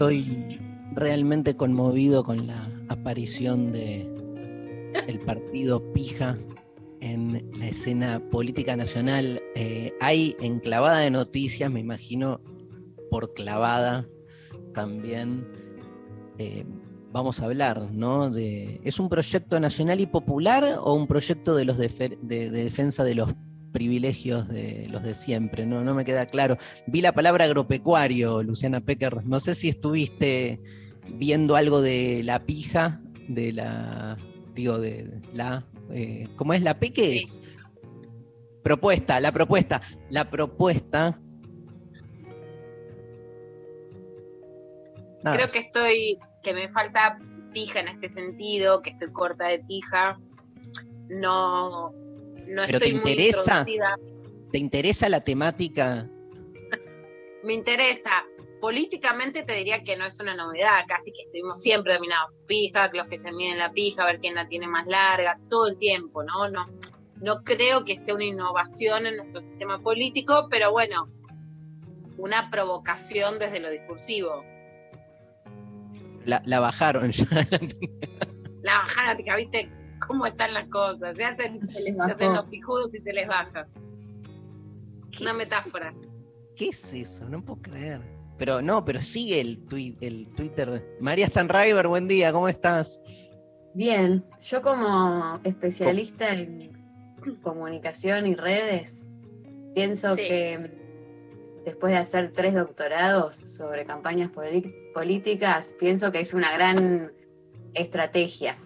Estoy realmente conmovido con la aparición de el partido Pija en la escena política nacional. Eh, hay enclavada de noticias, me imagino, por clavada también. eh, vamos a hablar, ¿no? ¿Es un proyecto nacional y popular o un proyecto de los de defensa de los privilegios de los de siempre? No, no me queda claro. Vi la palabra agropecuario, Luciana Pecker. No sé si estuviste viendo algo de la pija, de la, digo, de la, eh, ¿cómo es la P? ¿Qué Sí. es? Propuesta, la propuesta. La propuesta. Nada, Creo que estoy, que me falta pija en este sentido, que estoy corta de pija. No, no ¿Pero te estoy muy interesa? ¿Te interesa la temática? Me interesa. Políticamente te diría que no es una novedad, casi que estuvimos siempre dominados pija, los que se miden la pija, a ver quién la tiene más larga, todo el tiempo, ¿no? No, no creo que sea una innovación en nuestro sistema político, pero bueno, una provocación desde lo discursivo. La, la bajaron ya. La pica, ¿viste cómo están las cosas? Se hacen, Se les se hacen los pijudos y se les baja. ¿Qué Una es- metáfora. ¿Qué es eso? No puedo creer. Pero no, pero sigue el, tui- el Twitter. María Stanriver, buen día, ¿cómo estás? Bien, yo como especialista en comunicación y redes, pienso Sí. que después de hacer tres doctorados sobre campañas políticas, pienso que es una gran estrategia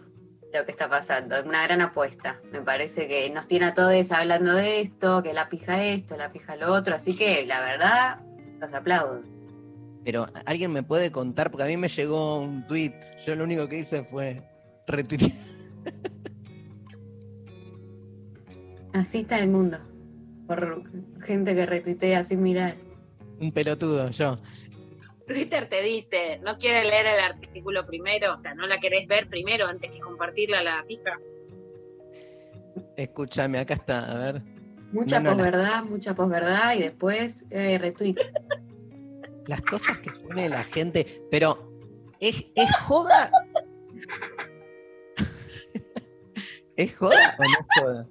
lo que está pasando, una gran apuesta. Me parece que nos tiene a todos hablando de esto, que la pija esto, la pija lo otro, así que la verdad, los aplaudo. Pero alguien me puede contar, porque a mí me llegó un tweet. Yo lo único que hice fue retuitear. Así está el mundo, por gente que retuitea sin mirar. Un pelotudo, yo. Twitter te dice, no quieres leer el artículo primero, o sea, no la querés ver primero antes que compartirla a la pija. Escúchame, acá está, a ver. Mucha No, no, la- posverdad, mucha posverdad y después eh, retweet. Las cosas que pone la gente. Pero, ¿es, es joda? ¿Es joda o no es joda?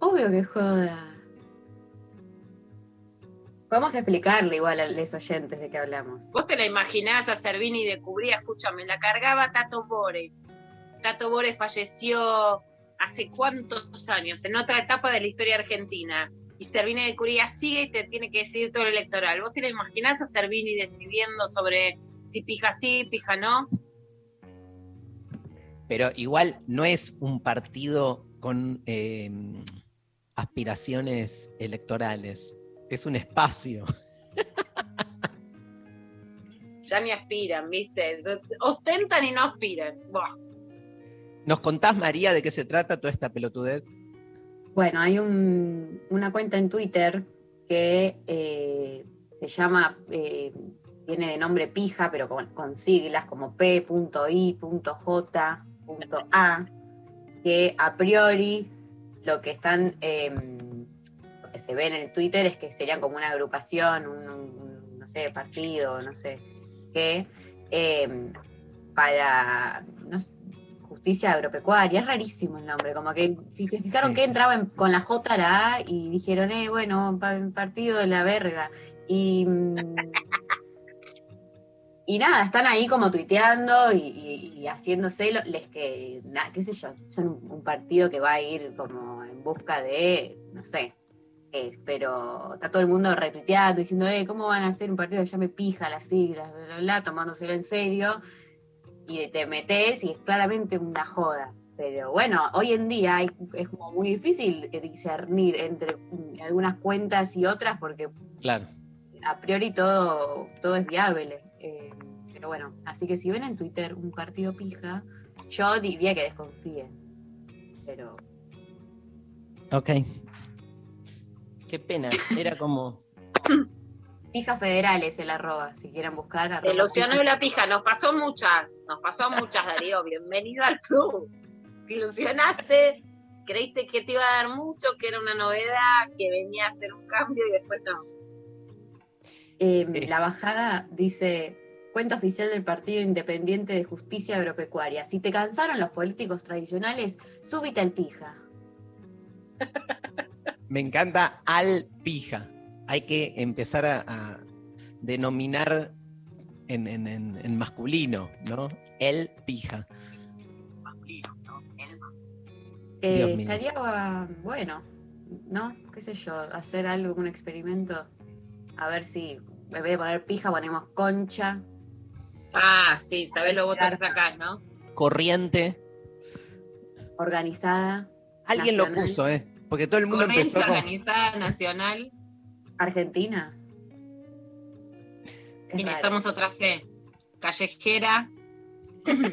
Obvio que joda. Vamos a explicarle igual a los oyentes de qué hablamos. Vos te la imaginás a Servini de Cubría, escúchame, la cargaba Tato Bores. Tato Bores falleció hace cuántos años, en otra etapa de la historia argentina. Y Servini de Cubría sigue y te tiene que decidir todo el electoral. ¿Vos te la imaginás a Servini decidiendo sobre si pija sí, pija no? Pero igual no es un partido con eh, aspiraciones electorales. Es un espacio. Ya ni aspiran, ¿viste? Ostentan y no aspiran. Buah. ¿Nos contás, María, de qué se trata toda esta pelotudez? Bueno, hay un- una cuenta en Twitter que eh, se llama, eh, tiene de nombre pija, pero con, con siglas como P.I.J.A, que a priori lo que están, eh, que se ve en el Twitter es que serían como una agrupación, un, un, no sé, partido, no sé, que eh, para no sé, justicia agropecuaria, es rarísimo el nombre, como que se fijaron Sí, que sí. entraba en- con la J a la A y dijeron, eh, bueno, pa- partido de la verga. Y, mm, y nada, están ahí como tuiteando y, y- y haciéndose les que, qué sé yo, son un, un partido que va a ir como en busca de, no sé, qué, pero está todo el mundo retuiteando, diciendo, eh, ¿cómo van a hacer un partido que llame pija las siglas, bla, bla, bla, tomándoselo en serio? Y te metes y es claramente una joda. Pero bueno, hoy en día es como muy difícil discernir entre mm, algunas cuentas y otras porque Claro. a priori todo, todo es viable. eh, pero bueno, así que si ven en Twitter un partido pija, yo diría que desconfíen. Pero Ok. Qué pena. Era como. pija federal es el arroba, si quieren buscar. Arroba ilusionó pija. la pija, nos pasó muchas, nos pasó muchas, Darío. Bienvenido al club. Te ilusionaste, creíste que te iba a dar mucho, que era una novedad, que venía a hacer un cambio y después no. Eh, Eh. La bajada dice. Cuenta oficial del Partido Independiente de Justicia Agropecuaria. Si te cansaron los políticos tradicionales, súbite al pija. Me encanta al pija. Hay que empezar a, a denominar en, en- en- en masculino, ¿no? El pija. Eh, Dios mío. estaría ah, bueno, ¿no? ¿Qué sé yo? Hacer algo, un experimento. A ver si en vez de poner pija ponemos concha. Ah, sí, sabés los votos que sacás, ¿no? Corriente. organizada Alguien lo puso, ¿eh? Porque todo el mundo Corriente empezó con. organizada nacional Argentina. Es y raro. necesitamos otra C. Callejera,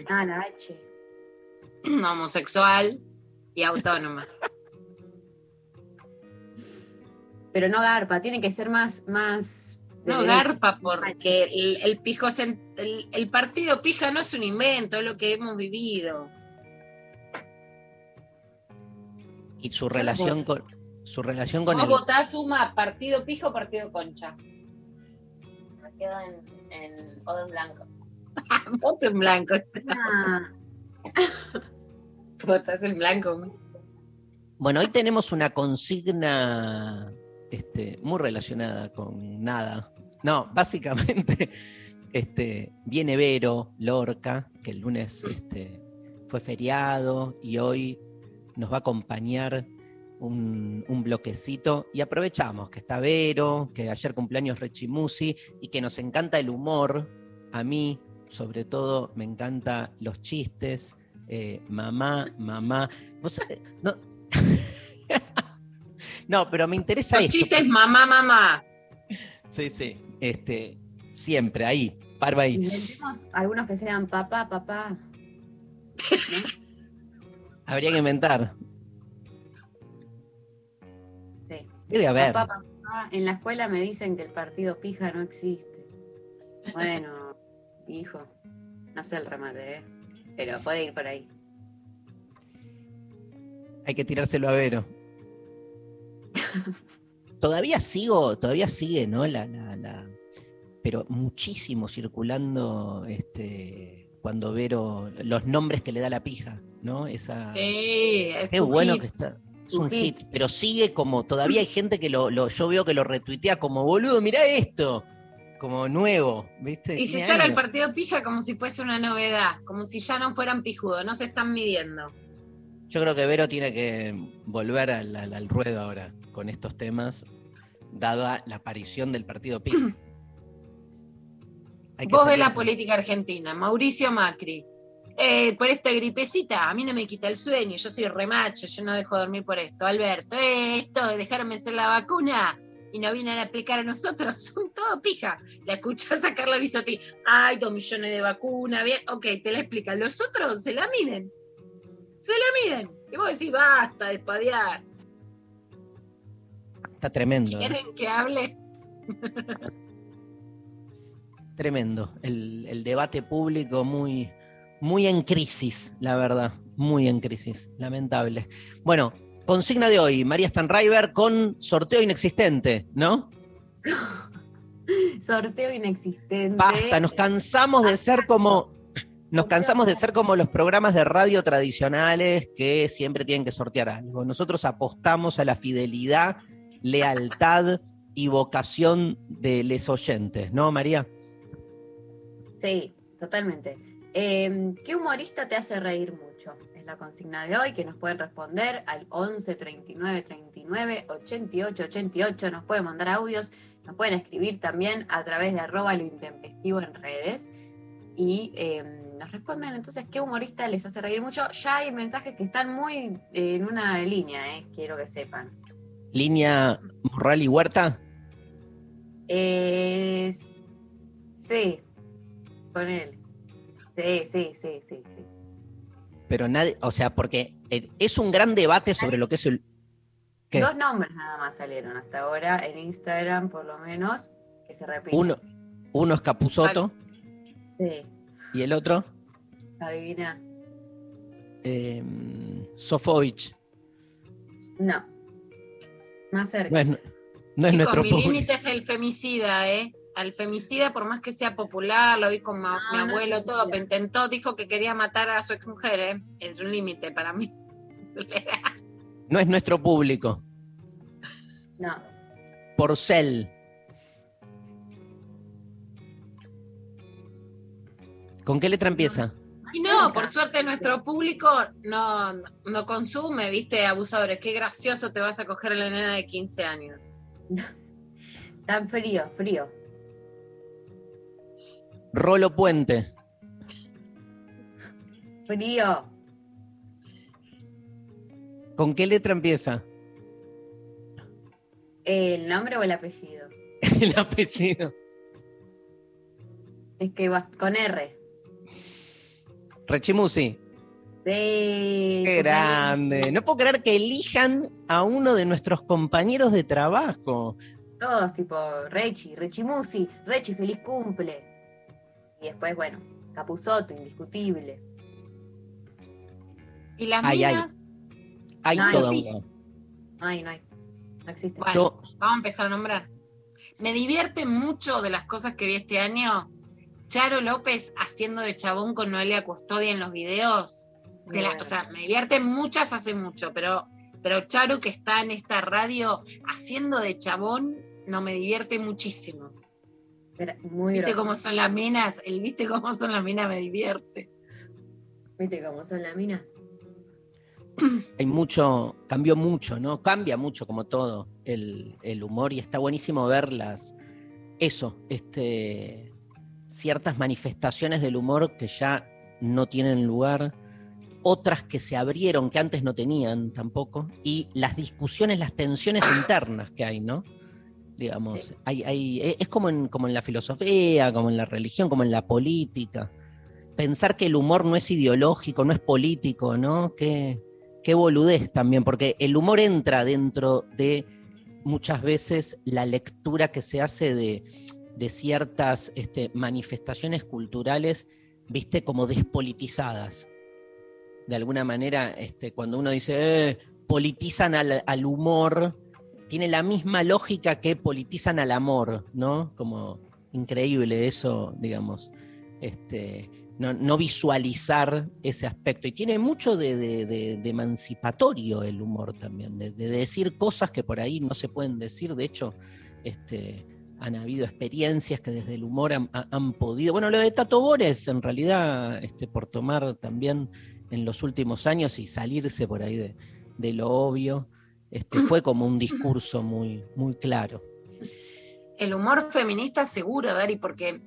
Ah, la H. homosexual y autónoma. Pero no garpa, tiene que ser más, más No, garpa, porque el, el pijo el partido pija no es un invento, es lo que hemos vivido. Y su relación con. Su relación con Vos el. votás suma partido pijo o partido concha. Me quedo en, en en blanco. Voto en blanco. Ah, Votás en blanco. Bueno, hoy tenemos una consigna este, muy relacionada con nada. No, básicamente este, viene Vero, Lorca, que el lunes este, fue feriado y hoy nos va a acompañar un, un bloquecito y aprovechamos que está Vero, que ayer cumpleaños Rechimusi y que nos encanta el humor. A mí, sobre todo, me encantan los chistes. eh, mamá, mamá. Vos, no, no, pero me interesa Los esto. chistes mamá, mamá. Sí, sí. Este, siempre, ahí, parva ahí. algunos que sean papá, papá. Habría que inventar. Sí. Debe haber. Papá, papá, en la escuela me dicen que el partido pija no existe. Bueno, hijo, no sé el remate, ¿eh? pero puede ir por ahí. Hay que tirárselo a Vero. todavía sigo, todavía sigue, ¿no? La, la- la- pero muchísimo circulando este cuando Vero, los nombres que le da la pija, ¿no? Esa. Sí, es Qué bueno hit. que está. Es Un hit. hit. pero sigue como, todavía hay gente que lo, lo- yo veo que lo retuitea como, boludo, mirá esto, como nuevo, ¿viste? Y se sale el partido pija como si fuese una novedad, como si ya no fueran pijudos, no se están midiendo. Yo creo que Vero tiene que volver al, al- al ruedo ahora con estos temas, dada la aparición del partido que Vos ves la política argentina, Mauricio Macri. Eh, por esta gripecita, a mí no me quita el sueño, yo soy remacho, yo no dejo dormir por esto. Alberto, eh, esto de dejarme hacer la vacuna y no vienen a aplicar a nosotros, son todo pija. La escuchás a Carla Bisotti, ay, dos millones de vacunas, bien, ok, te la explican. Los otros se la miden, se la miden. Y vos decís, basta de espadear. Está tremendo, ¿eh? ¿Quieren que hable? tremendo. El, el debate público muy, muy en crisis, la verdad, muy en crisis, lamentable. Bueno, consigna de hoy, María Stanriver con sorteo inexistente, ¿no? Sorteo inexistente. Basta, nos cansamos de ser como. Nos cansamos de ser como los programas de radio tradicionales que siempre tienen que sortear algo. Nosotros apostamos a la fidelidad, lealtad y vocación de les oyentes, ¿no, María? Sí, totalmente. Eh, ¿Qué humorista te hace reír mucho? Es la consigna de hoy que nos pueden responder al 11 39 39 88 88. Nos pueden mandar audios, nos pueden escribir también a través de arroba lo intempestivo en redes. Y eh, nos responden entonces qué humorista les hace reír mucho. Ya hay mensajes que están muy eh, en una línea, eh, quiero que sepan. Línea Morral y Huerta. Sí, con él. Sí, sí, sí, sí, sí. Pero nadie, o sea, porque eh, es un gran debate sobre lo que es el. ¿Qué? Dos nombres nada más salieron hasta ahora en Instagram, por lo menos, que se repiten. Uno, uno es Capuzoto Sí, y el otro, adivina. eh, Sofovich. No. Más cerca. No es, no es Chicos, nuestro mi límite es el femicida, ¿eh? Al femicida, por más que sea popular, lo vi con ma- No, mi no abuelo, es todo, intentó, dijo que quería matar a su exmujer, ¿eh? Es un límite para mí. No es nuestro público. No. Porcel. ¿Con qué letra empieza? Y no, por suerte nuestro público no, no consume, viste, abusadores. Qué gracioso te vas a coger a la nena de 15 años. Tan frío, frío. Rolo Puente. Frío. ¿Con qué letra empieza? ¿El nombre o el apellido? El apellido. Es que va con R. Rechimusi. Sí. Qué grande. No puedo creer que elijan a uno de nuestros compañeros de trabajo. Todos, tipo Rechi, Rechimusi, Rechi, feliz cumple. Y después, bueno, Capuzoto, indiscutible. Y las Ay, minas, Hay No, toda sí. una- No hay, no hay. No existe. Bueno. Yo, vamos a empezar a nombrar. Me divierte mucho de las cosas que vi este año. Charo López haciendo de chabón con Noelia Custodia en los videos. De la- o sea, me divierten muchas hace mucho, pero, pero Charo que está en esta radio haciendo de chabón, no me divierte muchísimo. Muy ¿Viste grosso. cómo son las minas? El viste cómo son las minas me divierte. ¿Viste cómo son las minas? hay mucho, cambió mucho, ¿no? Cambia mucho como todo el, el humor y está buenísimo ver las, eso, este, ciertas manifestaciones del humor que ya no tienen lugar, otras que se abrieron que antes no tenían tampoco, y las discusiones, las tensiones internas que hay, ¿no? Digamos, Sí. hay, hay, e- es como en, como en la filosofía, como en la religión, como en la política. Pensar que el humor no es ideológico, no es político, ¿no? Que, qué boludez también, porque el humor entra dentro de muchas veces la lectura que se hace de, de ciertas este, manifestaciones culturales, viste, como despolitizadas. De alguna manera, este, cuando uno dice, "Eh, politizan al, al humor, tiene la misma lógica que politizan al amor, ¿no? Como increíble eso, digamos. Este, no, visualizar ese aspecto. Y tiene mucho de, emancipatorio el humor también, de, de decir cosas que por ahí no se pueden decir. De hecho, este, han habido experiencias que desde el humor han, ha- han podido. Bueno, lo de Tato Bores, en realidad, este, por tomar también en los últimos años y salirse por ahí de lo obvio, este, fue como un discurso muy, muy claro. El humor feminista seguro, Dari, porque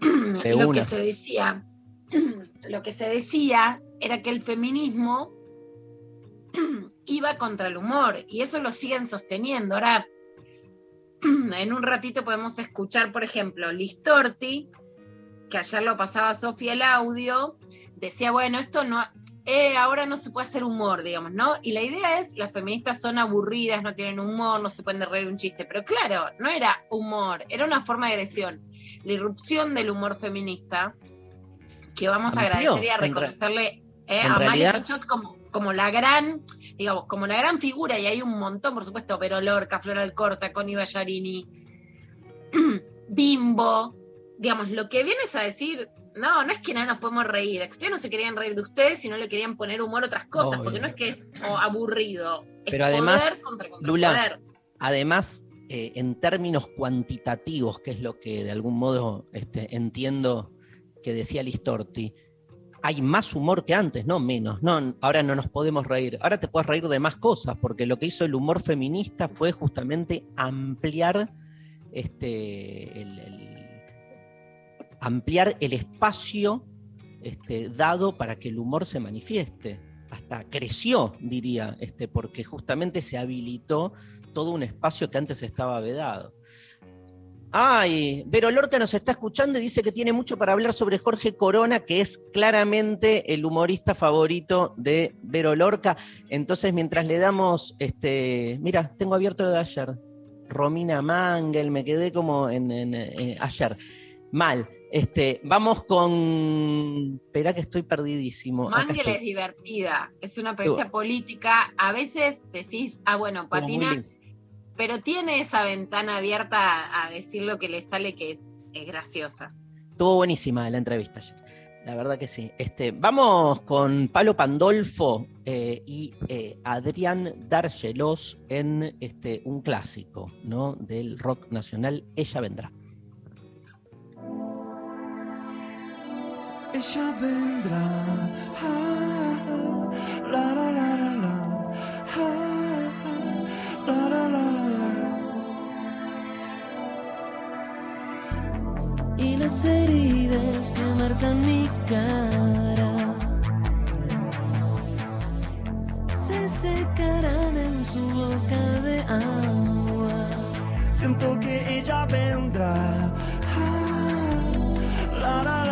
De lo una. que se decía, lo que se decía era que el feminismo iba contra el humor y eso lo siguen sosteniendo. Ahora, en un ratito podemos escuchar, por ejemplo, Listorti, que ayer lo pasaba Sofía el audio, decía, bueno, esto no, eh, ahora no se puede hacer humor, digamos, ¿no? Y la idea es, las feministas son aburridas, no tienen humor, no se pueden reír un chiste, pero claro, no era humor, era una forma de agresión. La irrupción del humor feminista, que vamos a agradecer y a reconocerle eh, a realidad- Pechot como, como la gran, digamos, como la gran figura, y hay un montón, por supuesto, Pero Lorca, Flora Alcorta, Connie Ballarini, Bimbo, digamos, lo que vienes a decir, no, no es que no nos podemos reír, es que ustedes no se querían reír de ustedes, sino le querían poner humor a otras cosas, Obvio. porque no es que es oh, aburrido, es Pero además, poder contra, contra Lula, poder. Además, eh, en términos cuantitativos, que es lo que de algún modo este, entiendo que decía Listorti, hay más humor que antes, no menos. No, ahora no nos podemos reír. Ahora te puedes reír de más cosas, porque lo que hizo el humor feminista fue justamente ampliar este, el, ampliar el espacio este, dado para que el humor se manifieste. Hasta creció, diría, este, porque justamente se habilitó todo un espacio que antes estaba vedado. Ay, Vero Lorca nos está escuchando y dice que tiene mucho para hablar sobre Jorge Corona, que es claramente el humorista favorito de Vero Lorca. Entonces, mientras le damos, este, mira, tengo abierto lo de ayer. Romina Mangel, me quedé como en, eh, ayer. Mal. Este, vamos con. Espera que estoy perdidísimo. Mangel es divertida, es una periodista política. A veces decís, ah, bueno, patina pero tiene esa ventana abierta a, decir lo que le sale que es, graciosa. Estuvo buenísima la entrevista La verdad que sí. Este, vamos con Palo Pandolfo eh, y eh, Adrián Dargelos en este, un clásico ¿no? del rock nacional, Ella Vendrá. Ella vendrá. Ah, la, la, la, ah, la, la, y las heridas que marcan mi cara se secarán en su boca de agua. Siento que ella vendrá. La, la.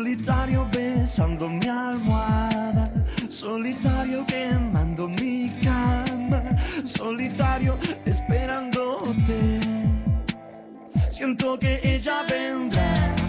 Solitario besando mi almohada, solitario quemando mi cama, solitario esperándote. Siento que ella vendrá.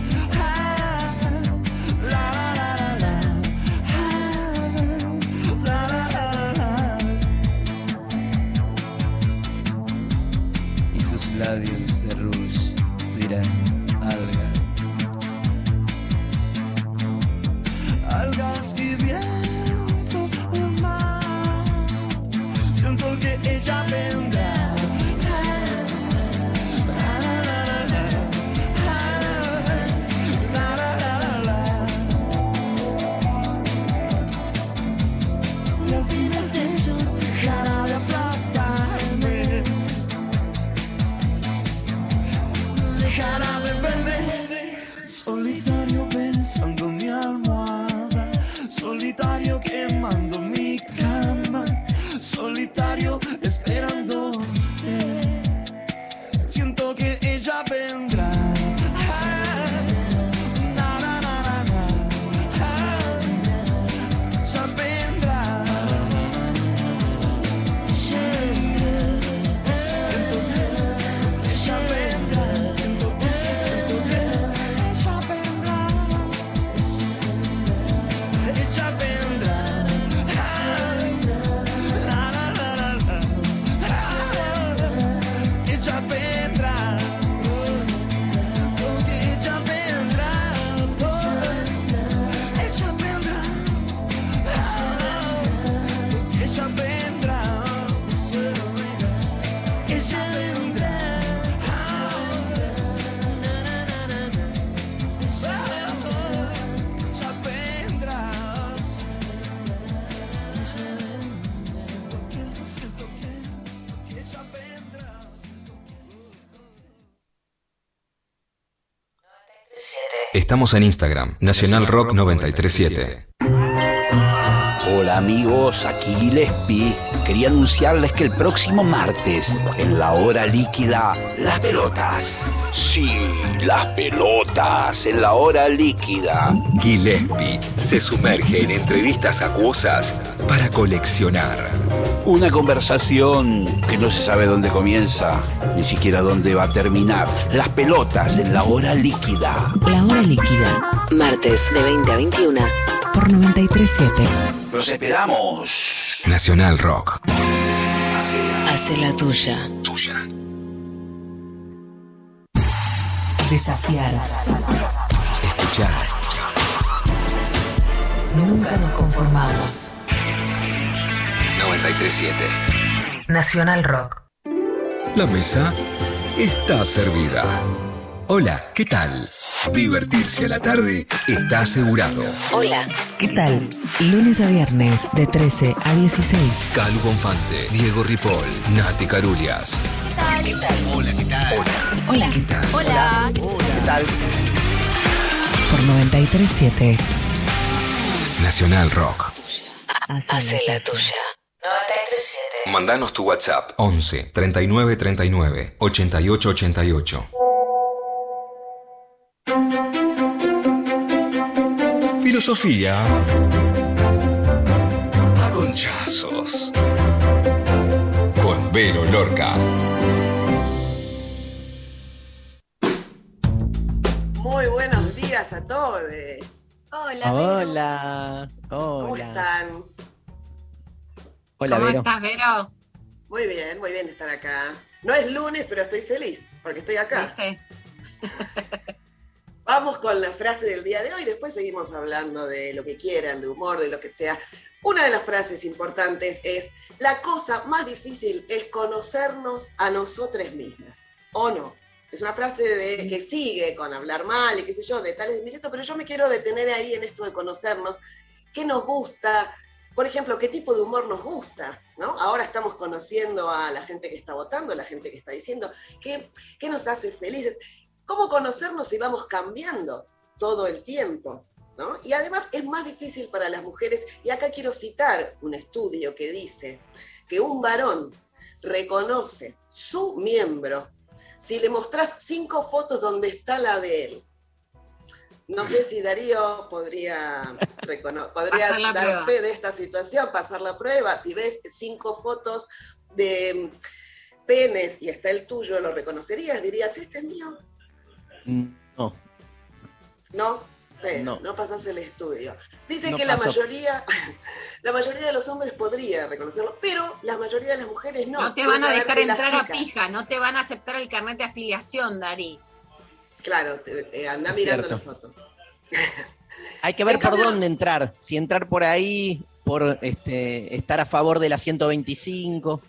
En Instagram, Nacional Rock 937. Hola amigos, aquí Gillespie. Quería anunciarles que el próximo martes, en la hora líquida, las pelotas. Sí, las pelotas, en la hora líquida. Gillespie se sumerge en entrevistas acuosas para coleccionar. Una conversación que no se sabe dónde comienza, ni siquiera dónde va a terminar. Las pelotas en la hora líquida. La hora líquida. Martes de 20 a 21 por 937. Los esperamos. Nacional Rock. Hace la tuya. Tuya. Desafiar. Escuchar. Nunca nos conformamos. 937. Nacional Rock. La mesa está servida. Hola, ¿qué tal? Divertirse a la tarde está asegurado. Hola. ¿Qué tal? Lunes a viernes de 13 a 16. Calu Bonfante, Diego Ripoll, Nati Carulias. ¿Qué tal? Hola, ¿qué tal? Hola. Hola. ¿Qué tal? Hola. ¿Qué tal? Por 937. Nacional Rock. Hace la tuya. 937. Mandanos tu WhatsApp 11 39 39 88 88. Filosofía a conchazos. Con Vero Lorca. Muy buenos días a todos. Hola. Vero. Hola. ¿Cómo Hola. están? Hola, ¿Cómo Vero. estás, Vero? Muy bien, muy bien de estar acá. No es lunes, pero estoy feliz porque estoy acá. ¿Viste? Vamos con la frase del día de hoy, después seguimos hablando de lo que quieran, de humor, de lo que sea. Una de las frases importantes es, la cosa más difícil es conocernos a nosotras mismas, ¿o no? Es una frase de, que sigue con hablar mal y qué sé yo, de tales de Mileto, pero yo me quiero detener ahí en esto de conocernos, qué nos gusta, por ejemplo, qué tipo de humor nos gusta, ¿no? Ahora estamos conociendo a la gente que está votando, la gente que está diciendo, qué, qué nos hace felices cómo conocernos si vamos cambiando todo el tiempo. ¿no? Y además es más difícil para las mujeres, y acá quiero citar un estudio que dice que un varón reconoce su miembro si le mostrás cinco fotos donde está la de él. No sé si Darío podría, dar prueba. fe de esta situación, pasar la prueba. Si ves cinco fotos de penes y está el tuyo, ¿lo reconocerías? Dirías, este es mío. No. No, No. no, pasas el estudio. Dice No que la mayoría, la mayoría de los hombres podría reconocerlo, pero la mayoría de las mujeres no. No, te van a dejar si entrar a pija, no te van a aceptar el carnet de afiliación, Dari. Claro, te- eh, anda Es mirando cierto. la foto. Hay que ver por cambio- dónde entrar. Si entrar por ahí, por este, estar a favor de la 125.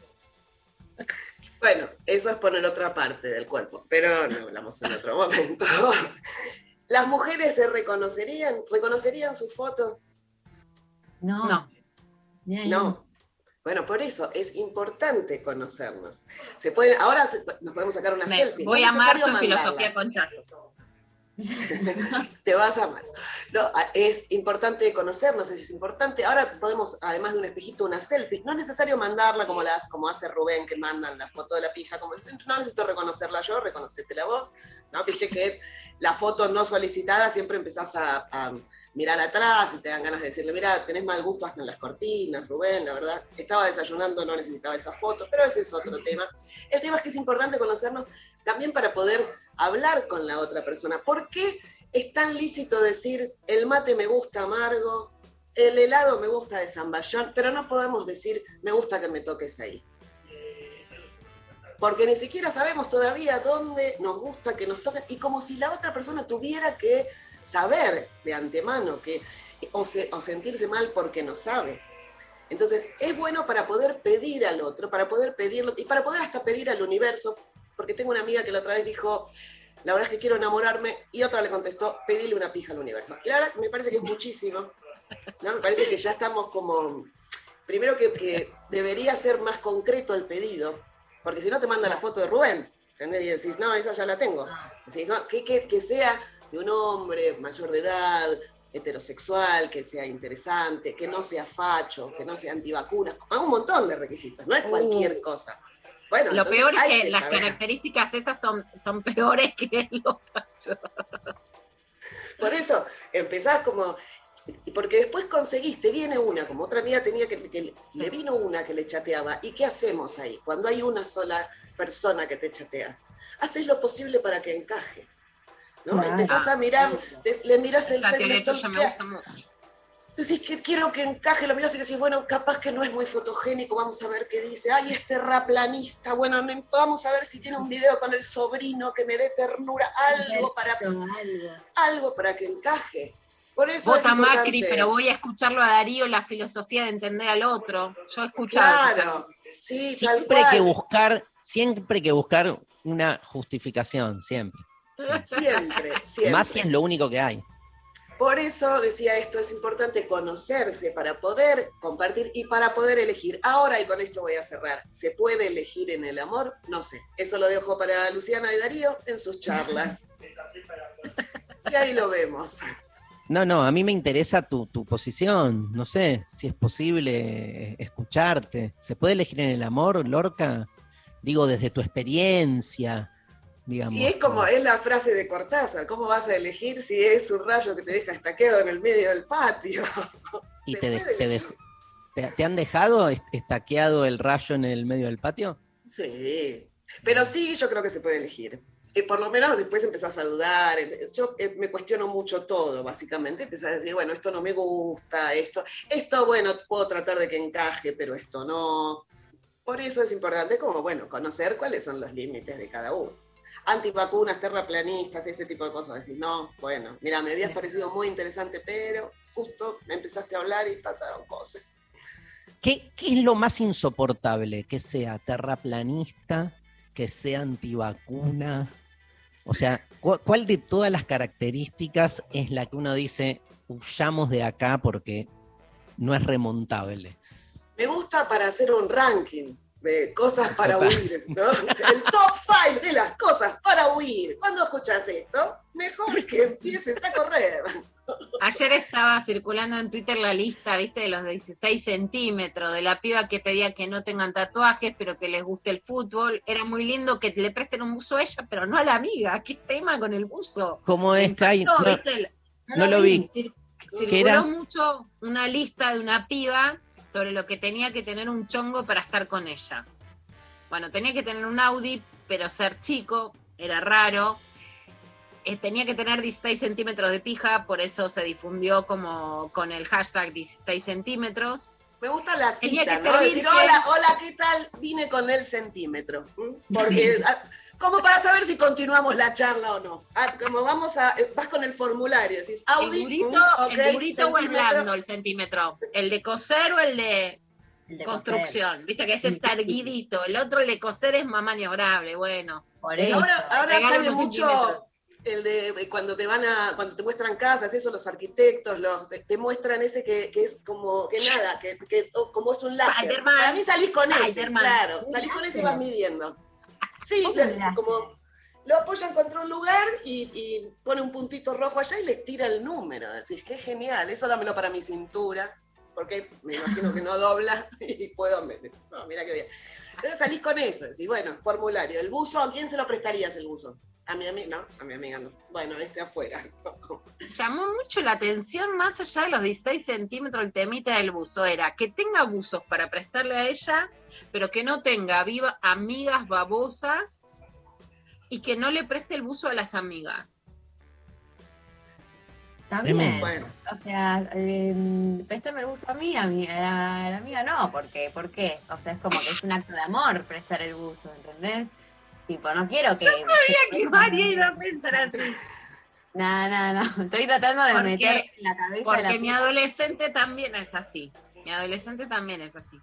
Bueno, eso es poner otra parte del cuerpo, pero no hablamos en otro momento. Las mujeres se reconocerían, reconocerían su foto. No. No. Bueno, por eso es importante conocernos. Se pueden, ahora se- nos podemos sacar una Me- selfie. voy a en mandarla. filosofía con chazos. te vas a más. No, es importante conocernos, es importante. Ahora podemos, además de un espejito, una selfie. No es necesario mandarla como las, como hace Rubén, que mandan la foto de la pija. Como, no necesito reconocerla yo, reconocete vos. ¿no? Viste que la foto no solicitada siempre empezás a, a mirar atrás y te dan ganas de decirle, mira, tenés mal gusto hasta en las cortinas, Rubén, la verdad. Estaba desayunando, no necesitaba esa foto, pero ese es otro tema. El tema es que es importante conocernos también para poder hablar con la otra persona. ¿Por qué es tan lícito decir el mate me gusta amargo, el helado me gusta de zamballón, pero no podemos decir me gusta que me toques ahí? Porque ni siquiera sabemos todavía dónde nos gusta que nos toquen y como si la otra persona tuviera que saber de antemano que, o, o sentirse mal porque no sabe. Entonces, es bueno para poder pedir al otro, para poder pedirlo y para poder hasta pedir al universo, porque tengo una amiga que la otra vez dijo, la verdad es que quiero enamorarme, y otra le contestó, pedirle una pija al universo. Y la verdad me parece que es muchísimo, ¿no? Me parece que ya estamos como, primero que, que debería ser más concreto el pedido, porque si no te manda la foto de Rubén, ¿entendés? Y decís, no, esa ya la tengo. Decís, no, que, que- que sea de un hombre mayor de edad, heterosexual, que sea interesante, que no sea facho, que no sea antivacunas, un montón de requisitos, no es cualquier cosa. Bueno, Lo entonces peor es que las saber. características esas son, son peores que los fachos. Por eso empezás como. y Porque después conseguiste, viene una, como otra amiga tenía que, que le vino una que le chateaba. ¿Y qué hacemos ahí? Cuando hay una sola persona que te chatea. Haces lo posible para que encaje. ¿no? Claro. Empezás a mirar, des- le miras el La teoría Facebook, tuya me ¿qué- gusta mucho. Decís que quiero que encaje, lo mirás y decís, bueno, capaz que no es muy fotogénico, vamos a ver qué dice. Ay, es terraplanista, bueno, no- vamos a ver si tiene un video con el sobrino que me dé ternura, algo para, Algo. para que encaje. Por eso es Vota Macri, pero voy a escucharlo a Darío la filosofía de entender al otro. Yo he escuchado. Claro, sí, Siempre hay que buscar, siempre hay que buscar una justificación, siempre. Siempre, siempre. Más si es lo único que hay. Por eso decía esto, es importante conocerse para poder compartir y para poder elegir. Ahora, y con esto voy a cerrar, ¿se puede elegir en el amor? No sé. Eso lo dejo para Luciana y Darío en sus charlas. Y ahí lo vemos. No, no, a mí me interesa tu, tu posición. No sé si es posible escucharte. ¿Se puede elegir en el amor, Lorca? Digo, desde tu experiencia, digamos. Y es como, es la frase de Cortázar, ¿cómo vas a elegir si es un rayo que te deja estaqueado en el medio del patio? ¿Y te, de- te, han dejado est- estaqueado el rayo en el medio del patio? Sí, pero sí, yo creo que se puede elegir. Y por lo menos después empezás a dudar. Yo eh, me cuestiono mucho todo, básicamente. Empezás a decir, bueno, esto no me gusta, esto, esto, bueno, puedo tratar de que encaje, pero esto no. Por eso es importante, como, bueno, conocer cuáles son los límites de cada uno. Antivacunas, terraplanistas, ese tipo de cosas. Decir, no, bueno, mira, me habías parecido muy interesante, pero justo me empezaste a hablar y pasaron cosas. ¿Qué, qué es lo más insoportable? Que sea terraplanista, que sea antivacuna. O sea, ¿cu- ¿cuál de todas las características es la que uno dice, huyamos de acá porque no es remontable? Me gusta para hacer un ranking de cosas para huir, ¿no? El top 5 de las cosas para huir. Cuando escuchas esto, mejor que empieces a correr. Ayer estaba circulando en Twitter la lista, viste, de los 16 centímetros, de la piba que pedía que no tengan tatuajes, pero que les guste el fútbol. Era muy lindo que le presten un buzo a ella, pero no a la amiga. ¿Qué tema con el buzo? ¿Cómo Me es, Kai? No, no lo vi. Cir- ¿Qué circuló era? mucho una lista de una piba sobre lo que tenía que tener un chongo para estar con ella. Bueno, tenía que tener un Audi, pero ser chico, era raro. Eh, tenía que tener 16 centímetros de pija, por eso se difundió como con el hashtag 16 centímetros. Me gusta la cita, que ¿no? Decir, hola, hola, ¿qué tal? Vine con el centímetro. ¿Mm? Porque, ah, como para saber si continuamos la charla o no. Ah, como vamos a, eh, vas con el formulario, decís, Audi, el durito, mm, el durito o el blando, el centímetro. El de coser o el de El de construcción. Viste que ese está erguidito. El otro, el de coser, es más maniobrable. Bueno. Por eso. Ahora, ahora sale mucho. El de eh, cuando te van a, cuando te muestran casas, eso los arquitectos, los te muestran ese que, que es como que nada, que, que- oh, como es un láser. Para mí salís con ese, claro, salís con ese y vas midiendo. Sí, como lo apoyan contra un lugar y, y pone un puntito rojo allá y les tira el número. Decís, qué genial, eso dámelo para mi cintura, porque me imagino que no dobla y puedo meter. No, mira qué bien. Pero salís con eso, decís, bueno, formulario. El buzo, ¿a quién se lo prestarías el buzo? A mi amiga, no, a mi amiga no. Bueno, este afuera. Llamó mucho la atención, más allá de los 16 centímetros, el temita del buzo. Era que tenga buzos para prestarle a ella, pero que no tenga viva amigas babosas y que no le preste el buzo a las amigas. También. Bueno, O sea, eh, préstame el buzo a mí, a, mí, a la, a la amiga no, porque, ¿por qué? O sea, es como que es un acto de amor prestar el buzo, ¿entendés? Tipo, no quiero que... Sabía que María iba a pensar así. No, no, no, estoy tratando de Porque- meter en la cabeza Porque la mi adolescente también es así. Mi adolescente también es así.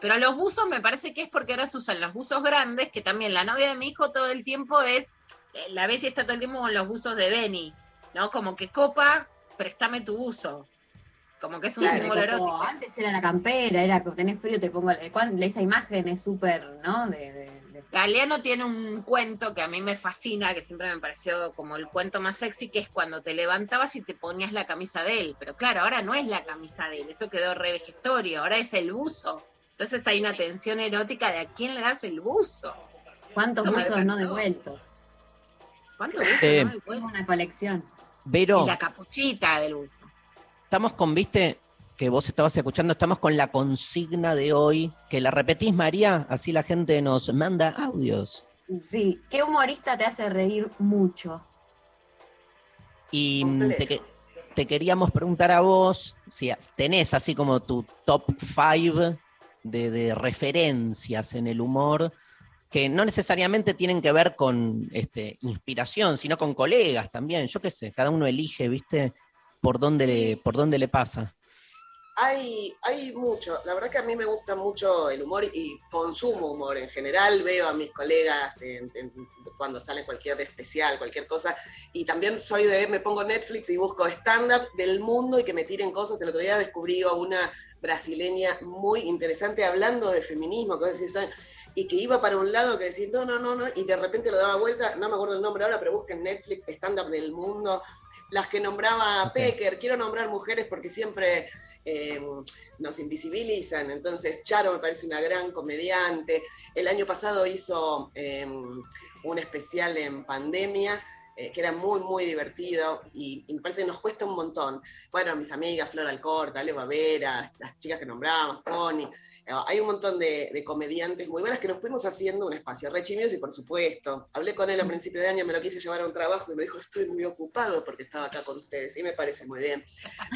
Pero los buzos me parece que es porque ahora se usan los buzos grandes, que también la novia de mi hijo todo el tiempo es, eh, la ves y está todo el tiempo con los buzos de Benny, ¿no? Como que copa, préstame tu buzo. Como que es un Claro, símbolo erótico. antes era la campera, era que tenés frío, te pongo... el- cuan- Esa imagen es súper, ¿no? De- Galeano tiene un cuento que a mí me fascina, que siempre me pareció como el cuento más sexy, que es cuando te levantabas y te ponías la camisa de él. Pero claro, ahora no es la camisa de él, eso quedó re ahora es el buzo. Entonces hay una tensión erótica de a quién le das el buzo. ¿Cuántos Eso buzos no devueltos? ¿Cuánto buzo? Eh, no? Tengo una colección. La capuchita del buzo. estamos con, viste, que vos estabas escuchando, estamos con la consigna de hoy, que la repetís, María, así la gente nos manda audios. Sí, ¿qué humorista te hace reír mucho? Y mm, te, que- te queríamos preguntar a vos, si tenés así como tu top five de, de referencias en el humor que no necesariamente tienen que ver con este, inspiración, sino con colegas también. Yo qué sé, cada uno elige, ¿viste? Por dónde, le, por dónde le pasa. Hay, hay mucho, la verdad que a mí me gusta mucho el humor y consumo humor en general, veo a mis colegas en- en- cuando sale cualquier especial, cualquier cosa, y también soy de, me pongo Netflix y busco stand-up del mundo y que me tiren cosas. El otro día descubrí a una brasileña muy interesante hablando de feminismo, cosas así, son- y que iba para un lado que decís, no, no, no, no, y de repente lo daba vuelta, no me acuerdo el nombre ahora, pero busquen Netflix, stand-up del mundo, las que nombraba Ok. Pecker, quiero nombrar mujeres porque siempre eh, nos invisibilizan, entonces Charo me parece una gran comediante, el año pasado hizo eh, un especial en pandemia, eh, que era muy, muy divertido y, y me parece que nos cuesta un montón. Bueno, mis amigas, Flor Alcorta, Ale Bavera, las chicas que nombrábamos, Connie, eh, hay un montón de, de comediantes muy buenas que nos fuimos haciendo un espacio. Rechimios y por supuesto, hablé con él a principio de año, me lo quise llevar a un trabajo y me dijo, estoy muy ocupado porque estaba acá con ustedes y me parece muy bien.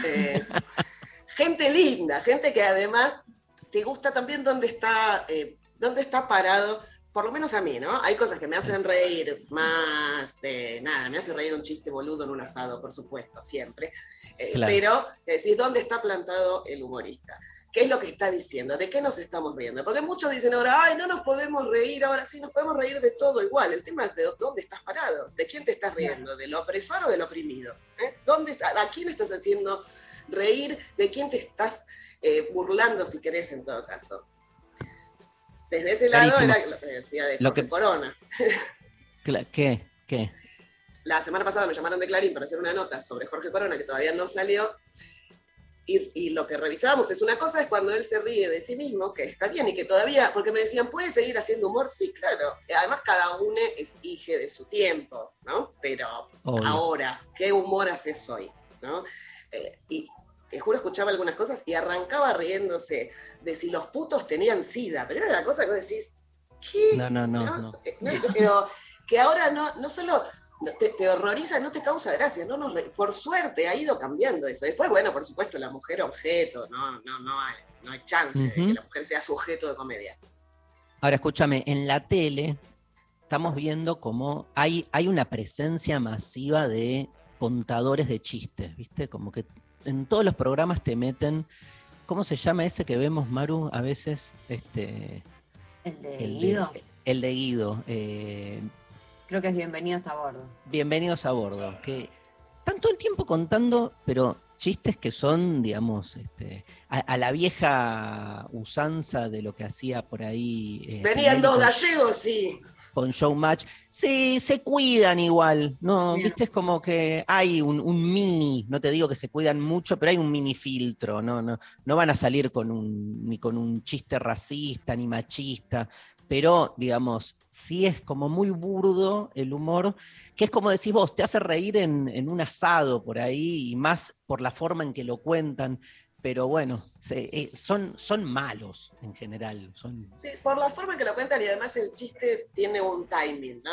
Eh, gente linda, gente que además te gusta también dónde está, eh, dónde está parado, por lo menos a mí, ¿no? Hay cosas que me hacen reír más de nada, me hace reír un chiste boludo en un asado, por supuesto, siempre. Eh, Claro. Pero decís, ¿dónde está plantado el humorista? ¿Qué es lo que está diciendo? ¿De qué nos estamos riendo? Porque muchos dicen ahora, ay, no nos podemos reír ahora, sí, nos podemos reír de todo igual. El tema es de dónde estás parado, de quién te estás riendo, del opresor o del oprimido. ¿Eh? ¿Dónde está- ¿A quién estás haciendo reír? ¿De quién te estás eh, burlando, si querés, en todo caso? Desde ese lado era lo que decía de Lo que- Corona. ¿Qué? ¿Qué? La semana pasada me llamaron de Clarín para hacer una nota sobre Jorge Corona que todavía no salió. Y, y lo que revisábamos es una cosa es cuando él se ríe de sí mismo, que está bien y que todavía, porque me decían, ¿puede seguir haciendo humor? Sí, claro. Además, cada uno es hije de su tiempo, ¿no? Pero Obvio. ahora, ¿qué humor haces hoy? ¿no? Eh, y te juro, escuchaba algunas cosas y arrancaba riéndose de si los putos tenían sida, pero era la cosa que vos decís, ¿qué? No, no, no, ¿no? no. Eh, no, Pero que ahora no, no solo te, te horroriza, no te causa gracia, no nos por suerte ha ido cambiando eso. Después, bueno, por supuesto, la mujer objeto, no, no, no, hay, no hay chance de que la mujer sea sujeto de comedia. Ahora escúchame, en la tele estamos viendo como hay, hay una presencia masiva de contadores de chistes, ¿viste? Como que en todos los programas te meten, ¿cómo se llama ese que vemos, Maru, a veces? Este, El de el, Guido. de, el de Guido. eh, Creo que es Bienvenidos a Bordo. Bienvenidos a bordo, que están todo el tiempo contando, pero chistes que son, digamos, este, a, a la vieja usanza de lo que hacía por ahí. eh, Venían dos gallegos, sí. Con Showmatch, sí, se cuidan igual, ¿no? Bien. Viste, es como que hay un, un mini, no te digo que se cuidan mucho, pero hay un mini filtro, ¿no? No, no van a salir con un, ni con un chiste racista, ni machista, pero, digamos, sí es como muy burdo el humor, que es como decís vos, te hace reír en, en un asado por ahí, y más por la forma en que lo cuentan, pero bueno, se- eh, son, son malos en general. Sí, por la forma en que lo cuentan y además el chiste tiene un timing, ¿no?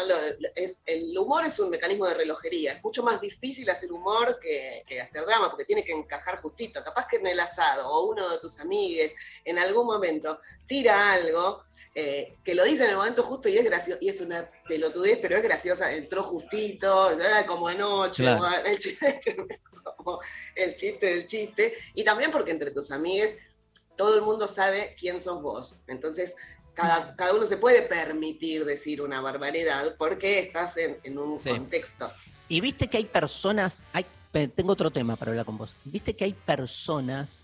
El humor es un mecanismo de relojería, es mucho más difícil hacer humor que, que hacer drama, porque tiene que encajar justito. Capaz que en el asado o uno de tus amigues en algún momento tira algo eh, que lo dice en el momento justo y es gracioso, y es una pelotudez, pero es graciosa, entró justito, como anoche, Claro. el chiste, como el chiste del chiste, y también porque entre tus amigues todo el mundo sabe quién sos vos. Entonces, cada, cada uno se puede permitir decir una barbaridad porque estás en, en un Sí. contexto. Y viste que hay personas, hay, eh, tengo otro tema para hablar con vos. Viste que hay personas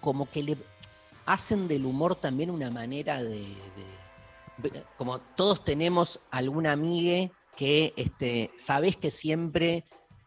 como que le hacen del humor también una manera de, de- como todos tenemos alguna amigue que este, sabés que siempre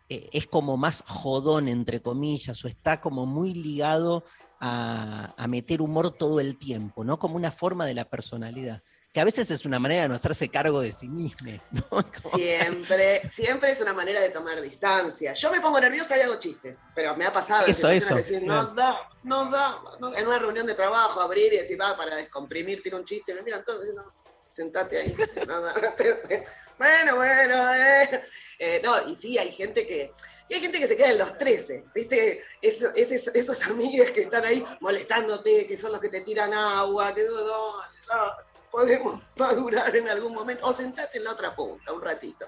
eh, es como más jodón, entre comillas, o está como muy ligado a, a meter humor todo el tiempo, ¿no? Como una forma de la personalidad. Que a veces es una manera de no hacerse cargo de sí mismo, ¿no? Como- Siempre, siempre es una manera de tomar distancia. Yo me pongo nerviosa y hago chistes, pero me ha pasado Eso, eso, decir, claro. no da, no da, no- en una reunión de trabajo, abrir y decir, va, para descomprimir, tiene un chiste, me miran todos diciendo, sentate ahí. No, no, bueno, bueno, eh. Eh, no, y sí, hay gente que, y hay gente que se queda en los 13, ¿viste? Es- esos amigos que están ahí molestándote, que son los que te tiran agua, que no, no, no, podemos madurar en algún momento, o sentate en la otra punta un ratito.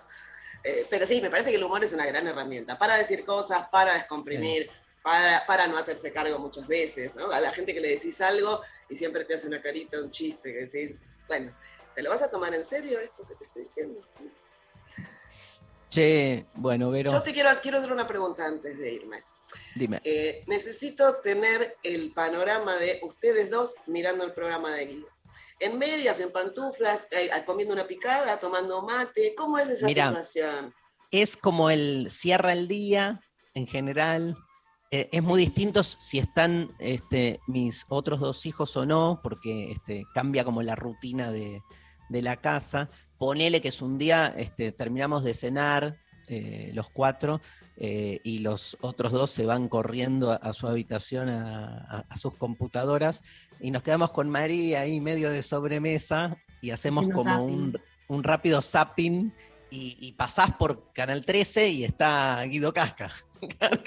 Eh, pero sí, me parece que el humor es una gran herramienta para decir cosas, para descomprimir, para, para no hacerse cargo muchas veces, ¿no? A la gente que le decís algo y siempre te hace una carita, un chiste, que decís, bueno, ¿te lo vas a tomar en serio esto que te estoy diciendo? Che, bueno, Vero, Yo te quiero, quiero hacer una pregunta antes de irme. dime. Eh, necesito tener el panorama de ustedes dos mirando el programa de Guido. En medias, en pantuflas, eh, comiendo una picada, tomando mate. ¿Cómo es esa Mirá. situación? Es como el cierra el día en general. Eh, es muy distinto si están este, mis otros dos hijos o no, porque este, cambia como la rutina de, de la casa. Ponele que es un día, este, terminamos de cenar eh, los cuatro eh, y los otros dos se van corriendo a, a su habitación, a, a- a sus computadoras, y nos quedamos con María ahí medio de sobremesa y hacemos como un, un rápido zapping y, y pasás por Canal 13 y está Guido Casca. Claro,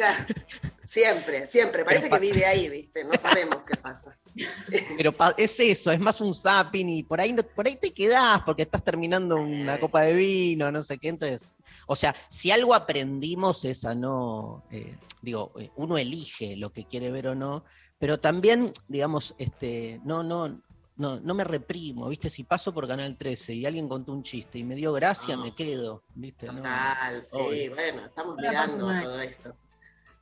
Siempre, siempre. Parece que vive ahí, ¿viste? No sabemos qué pasa. Pero pa- es eso, es más un zapping y por ahí, no- por ahí te quedás porque estás terminando una copa de vino, no sé qué. Entonces, o sea, si algo aprendimos es a no, eh, digo, eh, uno elige lo que quiere ver o no, pero también, digamos, este, no, no, no, no me reprimo, ¿viste? Si paso por Canal 13 y alguien contó un chiste y me dio gracia, No. me quedo, ¿viste? No, Total, sí, obvio. bueno, estamos Ahora mirando todo esto.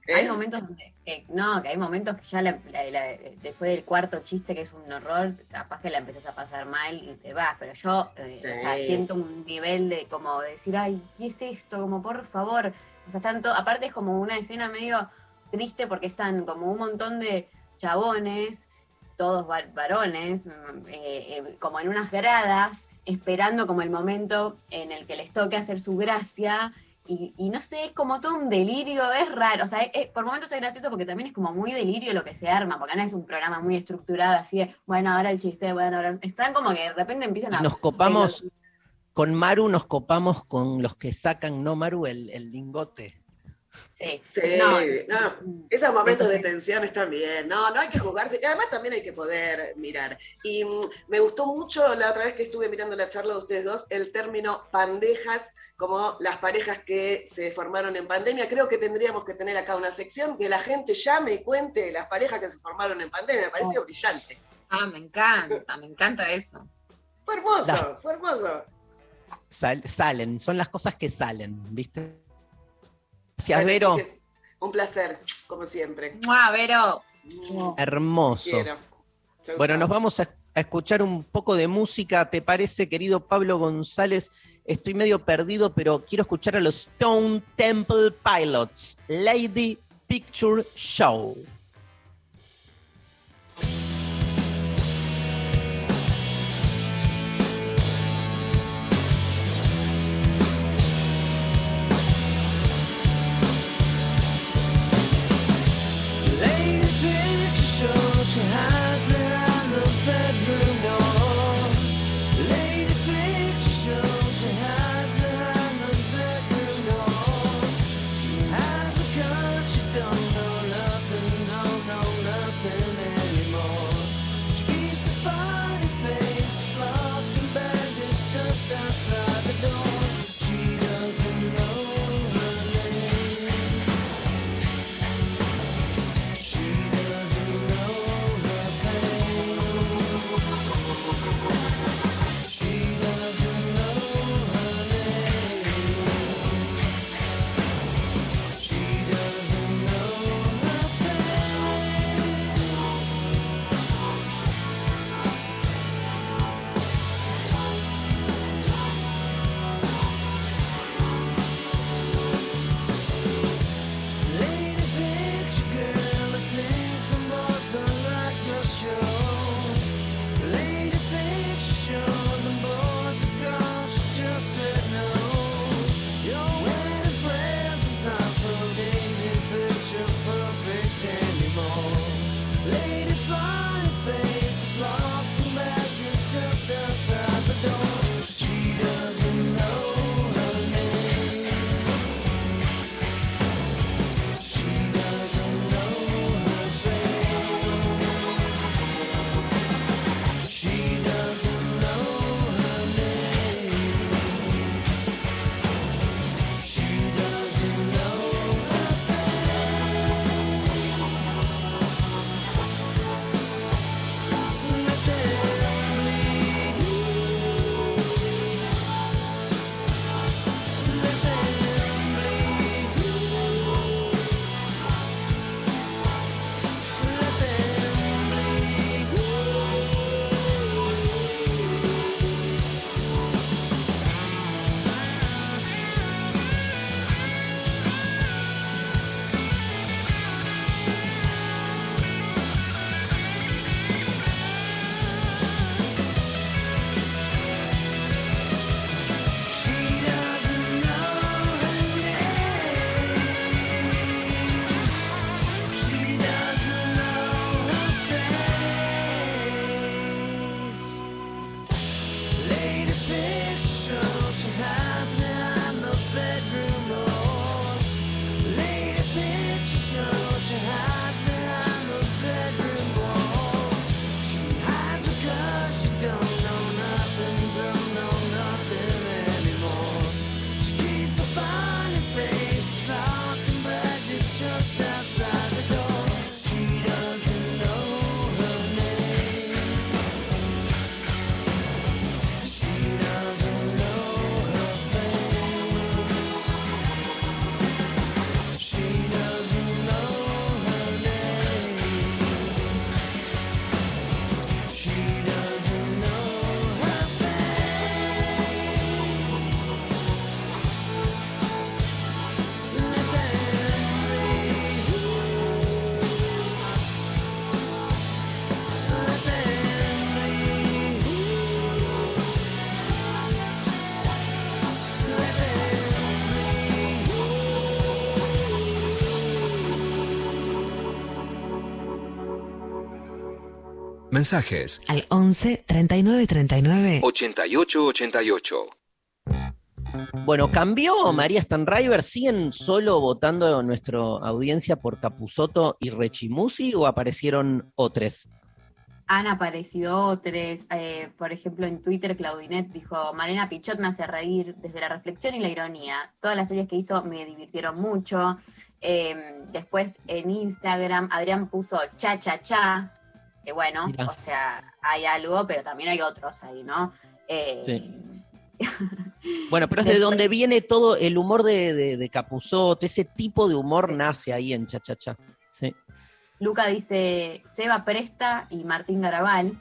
Hay ¿Eh? momentos donde, que- no, que hay momentos que ya la- la- la- después del cuarto chiste, que es un horror, capaz que la empezás a pasar mal y te vas. Pero yo eh, Sí. o sea, siento un nivel de como decir, ay, ¿qué es esto? Como por favor. O sea, están to- aparte es como una escena medio triste porque están como un montón de chabones, todos va- varones, mm, eh, eh, como en unas gradas, esperando como el momento en el que les toque hacer su gracia. Y, y no sé, es como todo un delirio, es raro. O sea, es- por momentos es gracioso porque también es como muy delirio lo que se arma, porque no es un programa muy estructurado, así de, bueno, ahora el chiste, bueno, ahora. Están como que de repente empiezan a. nos copamos, con Maru nos copamos con los que sacan, no Maru, el, el lingote. Sí, Sí, no, no, esos momentos de tensión están bien. No, no hay que juzgarse. Y además también hay que poder mirar. Y mm, me gustó mucho la otra vez que estuve mirando la charla de ustedes dos, el término pandejas, como las parejas que se formaron en pandemia. Creo que tendríamos que tener acá una sección que la gente llame y cuente las parejas que se formaron en pandemia. Me pareció brillante. Ah, me encanta, me encanta eso. Fue hermoso, Da. fue hermoso. Sal- salen, son las cosas que salen, ¿viste? Gracias, Bueno, Vero. chiques, un placer, como siempre. ¡Mua, Vero! Hermoso. Chau, Bueno, chau. nos vamos a, a escuchar un poco de música. ¿Te parece, querido Pablo González? Estoy medio perdido, pero quiero escuchar a los Stone Temple Pilots, Lady Picture Show. Mensajes Al 11 39 39 8888. Bueno, ¿cambió María Stanriver? ¿Siguen solo votando nuestra audiencia por Capusoto y Rechimusi o aparecieron otros? Han aparecido otros, eh, por ejemplo en Twitter Claudinet dijo, Malena Pichot me hace reír desde la reflexión y la ironía. Todas las series que hizo me divirtieron mucho. Eh, después en Instagram Adrián puso cha cha cha, que bueno, Mirá. o sea, hay algo, pero también hay otros ahí, ¿no? Eh, Sí. Bueno, pero es de donde viene todo el humor de, de, de ese tipo de humor nace ahí en Cha Cha Cha. Sí. Luca dice Seba Presta y Martín Garabal.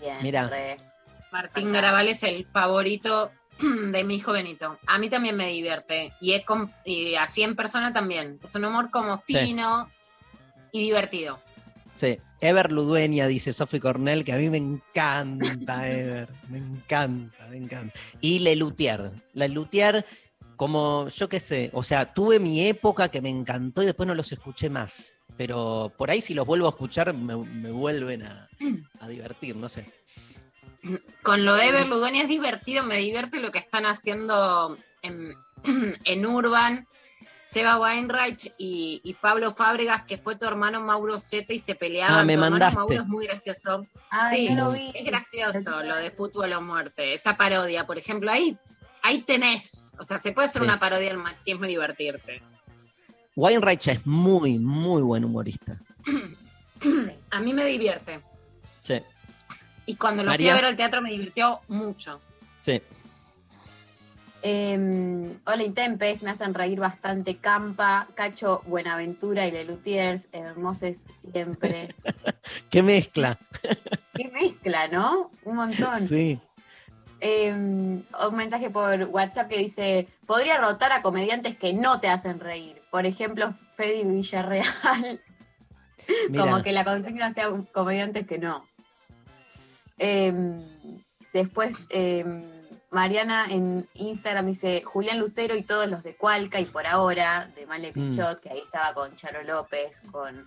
Bien, Mirá. re. Martín Garabal es el favorito de mi hijo Benito. A mí también me divierte. Y, es y así en persona también. Es un humor como Sí. fino y divertido. Sí. Ever Ludueña, dice Sophie Cornell, que a mí me encanta Ever. Me encanta, me encanta. Y Lelutier. Lelutier, como yo qué sé, o sea, tuve mi época que me encantó y después no los escuché más. Pero por ahí si los vuelvo a escuchar me, vuelven a, a divertir, no sé. Con lo de Ever Ludueña es divertido, me divierte lo que están haciendo en, en Urban. Seba Weinreich y, y Pablo Fábregas, que fue tu hermano Mauro Zeta y se peleaban. Ah, me tu hermano mandaste. Mauro es muy gracioso. Ay, Sí, lo vi. Es gracioso lo de fútbol o muerte. Esa parodia, por ejemplo, ahí, ahí tenés. O sea, se puede hacer Sí. una parodia del machismo y divertirte. Weinreich es muy, muy buen humorista. A mí me divierte. Sí, Y cuando lo María. fui a ver al teatro me divirtió mucho. sí. Eh, hola Intempes, me hacen reír bastante. Campa, Cacho, Buenaventura y Lelutiers, hermosos siempre. Qué mezcla. Qué mezcla, ¿no? Un montón. Sí. Eh, un mensaje por WhatsApp que dice: Podría rotar a comediantes que no te hacen reír. Por ejemplo, Fede Villarreal. Mira. Como que la consigna sea comediantes que no. Eh, después, Mariana en Instagram dice Julián Lucero y todos los de Cualca y por ahora, de Male Mm. Pichot, que ahí estaba con Charo López, con.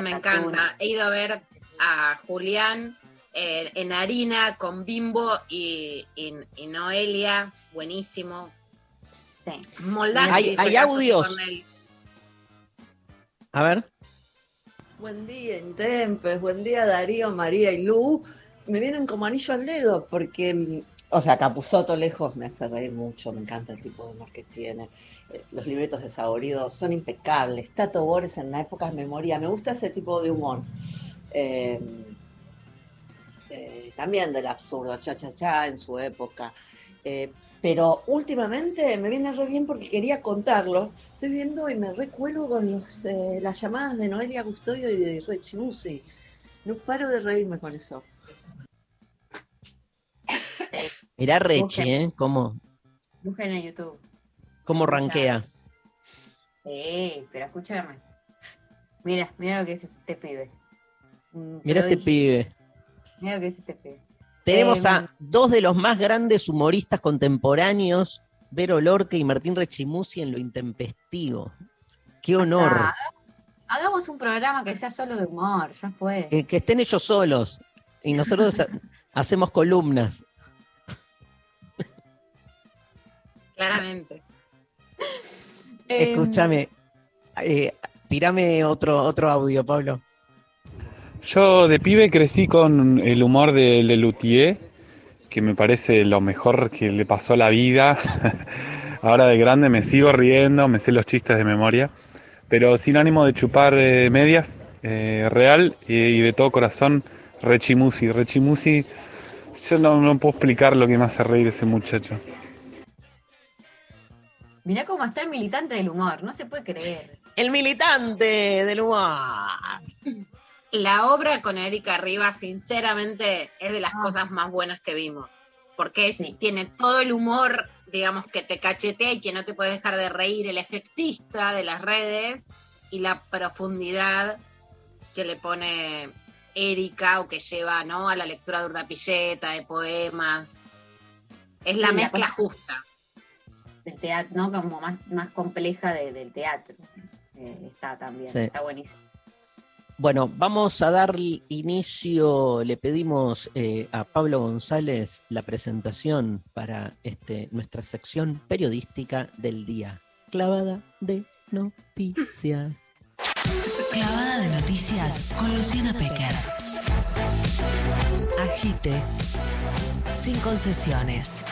Me encanta. He ido a ver a Julián eh, en Harina con Bimbo y, y- y Noelia. Buenísimo. Sí. Moldavia. Hay- hay audios. con él. A ver. Buen día, Intempes, buen día Darío, María y Lu. Me vienen como anillo al dedo porque, o sea, Capuzoto lejos me hace reír mucho, me encanta el tipo de humor que tiene. Eh, Los libretos de Saborido son impecables. Tato Bores en la época de memoria, me gusta ese tipo de humor. Eh, eh, también del absurdo, cha cha cha en su época. Pero últimamente me viene re bien porque quería contarlo. Estoy viendo y me recuelo con los, las llamadas de Noelia Custodio y de Rechimusi. No paro de reírme con eso. Mirá Rechi, Busquen. ¿eh? Cómo, Busquen en YouTube. cómo rankea. Sí, pero escúchame. Mira, mira lo que es este pibe. Un Mirá este pibe. Mira lo que es este pibe. Tenemos Em, a dos de los más grandes humoristas contemporáneos, Vero Lorca y Martín Rechimusi en lo intempestivo. Qué honor. Hasta- Hagamos un programa que sea solo de humor, ya fue. Que, que estén ellos solos y nosotros ha- hacemos columnas. Claramente. Escúchame, eh, tirame otro, otro audio, Pablo. Yo de pibe crecí con el humor de Lelutier, que me parece lo mejor que le pasó a la vida. Ahora de grande me sigo riendo, me sé los chistes de memoria, pero sin ánimo de chupar eh, medias, eh, real eh, y de todo corazón, Rechimusi. Rechimusi, yo no, no puedo explicar lo que me hace reír ese muchacho. Mirá cómo está el militante del humor, no se puede creer. El militante del humor. La obra con Erika Rivas, sinceramente, es de las Ah. cosas más buenas que vimos. Porque es- Sí. tiene todo el humor, digamos, que te cachetea y que no te puede dejar de reír, el efectista de las redes y la profundidad que le pone Erika o que lleva ¿no? a la lectura de Urdapilleta, de poemas. Es la mezcla cosa- justa. Del teatro, ¿no? Como más, más compleja de- del teatro. Eh, está también, Sí. está buenísimo. Bueno, vamos a dar inicio, le pedimos eh, a Pablo González la presentación para este, nuestra sección periodística del día, clavada de noticias. Clavada de noticias con Luciana Pecker. Agite. Sin concesiones.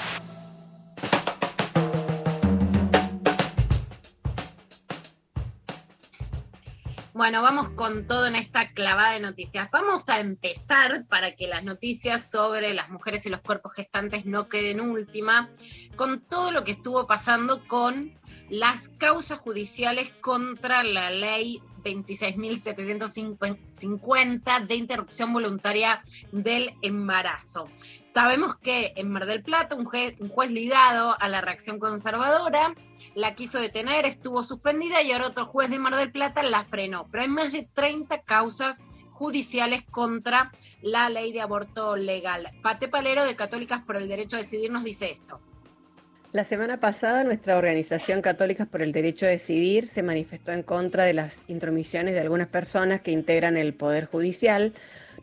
Bueno, vamos con todo en esta clavada de noticias. Vamos a empezar para que las noticias sobre las mujeres y los cuerpos gestantes no queden última, con todo lo que estuvo pasando con las causas judiciales contra la ley 26.750 de interrupción voluntaria del embarazo. Sabemos que en Mar del Plata un un juez ligado a la reacción conservadora la quiso detener, estuvo suspendida y ahora otro juez de Mar del Plata la frenó. Pero hay más de 30 causas judiciales contra la ley de aborto legal. Pate Palero de Católicas por el Derecho a Decidir nos dice esto. La semana pasada nuestra organización Católicas por el Derecho a Decidir se manifestó en contra de las intromisiones de algunas personas que integran el Poder Judicial.